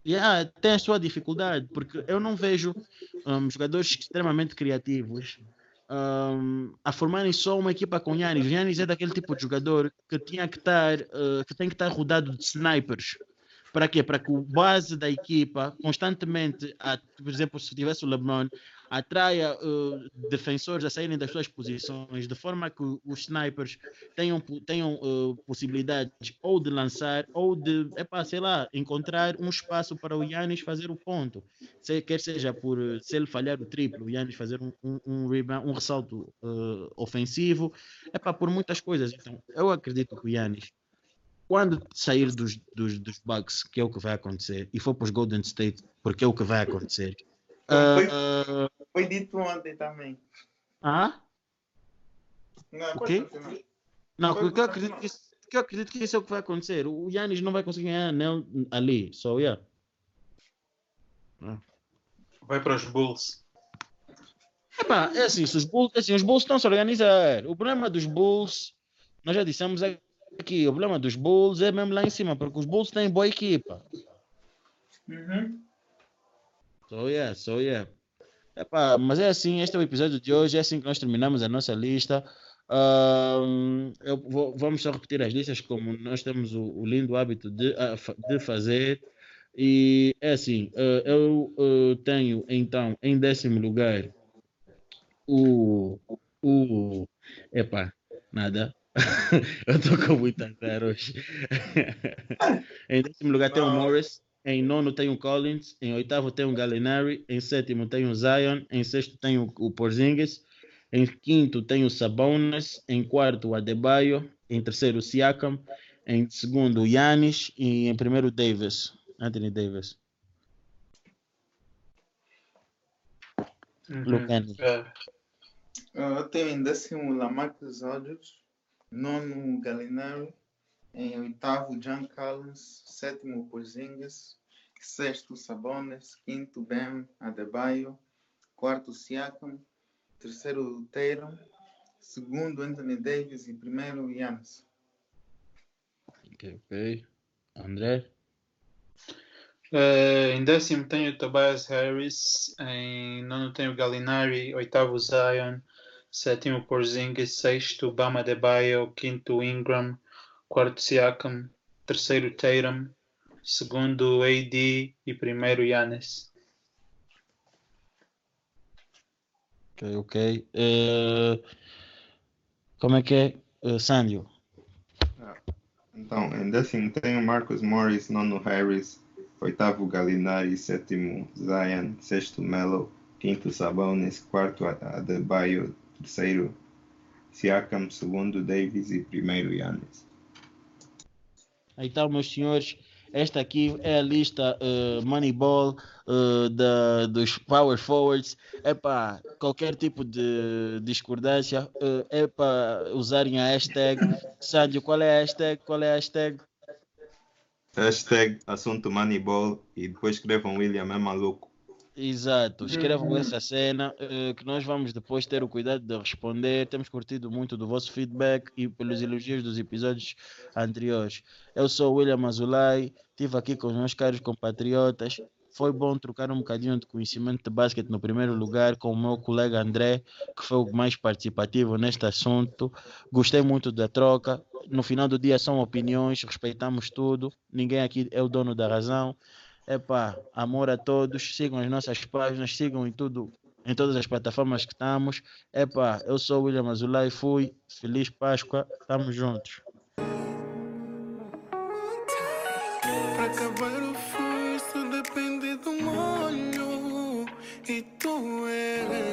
yeah, tem a sua dificuldade, porque eu não vejo um, jogadores extremamente criativos um, a formarem só uma equipa com Yannis. Yannis é daquele tipo de jogador que tinha que estar, eh, que tem que estar rodado de snipers. Para quê? Para que o base da equipa constantemente, a- por exemplo, se tivesse o LeBron, atraia eh, defensores a saírem das suas posições, de forma que os snipers tenham, tenham eh, possibilidades ou de lançar ou de, epá, sei lá, encontrar um espaço para o Yannis fazer o ponto. Se, quer seja por eh, se ele falhar o triplo, o Yannis fazer um, um, um, rebound, um ressalto eh, ofensivo, epá, por muitas coisas. Então, eu acredito que o Yannis, quando sair dos, dos, dos Bucks, que é o que vai acontecer, e for para os Golden State, porque é o que vai acontecer. Então, foi- ah, Foi dito ontem também. ah? Não, O quê? Não, porque eu acredito, que isso, que eu acredito que isso é o que vai acontecer. O Yannis não vai conseguir ganhar anel ali. So, yeah. Vai para os Bulls. Epá, é assim, os Bulls, é assim, os Bulls estão se organizar. O problema dos Bulls, nós já dissemos aqui, o problema dos Bulls é mesmo lá em cima, porque os Bulls têm boa equipa. Uhum. So, yeah, so, yeah. Epá, mas é assim, este é o episódio de hoje, é assim que nós terminamos a nossa lista. Eu vou- vamos só repetir as listas como nós temos o, o lindo hábito de, de fazer. E é assim, eh, eu eh, tenho então em décimo lugar o, o epá, nada. eu estou com muita azar hoje. em décimo lugar tem o Morris. Em nono tem o Collins. Em oitavo tem o Gallinari. Em sétimo tem o Zion. Em sexto tem o, o Porzingis. Em quinto tem o Sabonis. Em quarto o Adebayo. Em terceiro o Siakam. Em segundo o Yanis. E em primeiro o Davis. Anthony Davis. Uhum. Lucani. É. Eu tenho em décimo Lamarcus Aldridge, nono Gallinari, em oitavo John Collins, sétimo Porzingis, sexto Sabonis, quinto Bam Adebayo, quarto Siakam, terceiro Tatum, segundo Anthony Davis. E primeiro Giannis. Ok, ok. André. Eh, em décimo tenho o Tobias Harris, em nono tenho o Gallinari, oitavo Zion, sétimo Porzingis, sexto Bama Adebayo, quinto Ingram, quarto Siakam, terceiro Tatum, segundo AD e primeiro Giannis. Ok, ok. Eh, como é que é? Eh, Sandio. Então, em décimo tem o Marcus Morris, nono Harris, oitavo Gallinari, sétimo Zion, sexto Melo, quinto Sabonis, quarto Adebayo, terceiro Siakam, segundo Davis e primeiro Giannis. Então, meus senhores, esta aqui é a lista eh, Moneyball eh, da, dos Power Forwards. É para qualquer tipo de discordância, eh, é para usarem a hashtag. Sandio, qual é a hashtag? Qual é a hashtag? Hashtag assunto Moneyball e depois escrevam William é maluco. Exato, escrevam Uhum. essa cena eh, que nós vamos depois ter o cuidado de responder. Temos curtido muito do vosso feedback e pelos elogios dos episódios anteriores. Eu sou o William Azulay, estive aqui com os meus caros compatriotas. Foi bom trocar um bocadinho de conhecimento de basquete no primeiro lugar com o meu colega André, que foi o mais participativo neste assunto. Gostei muito da troca. No final do dia são opiniões, respeitamos tudo. Ninguém aqui é o dono da razão. Epá, amor a todos, sigam as nossas páginas, sigam em tudo, em todas as plataformas que estamos. Epá, eu sou o William Azulay, fui, feliz Páscoa, estamos juntos. Acabar o fosso depende do molho e tu eres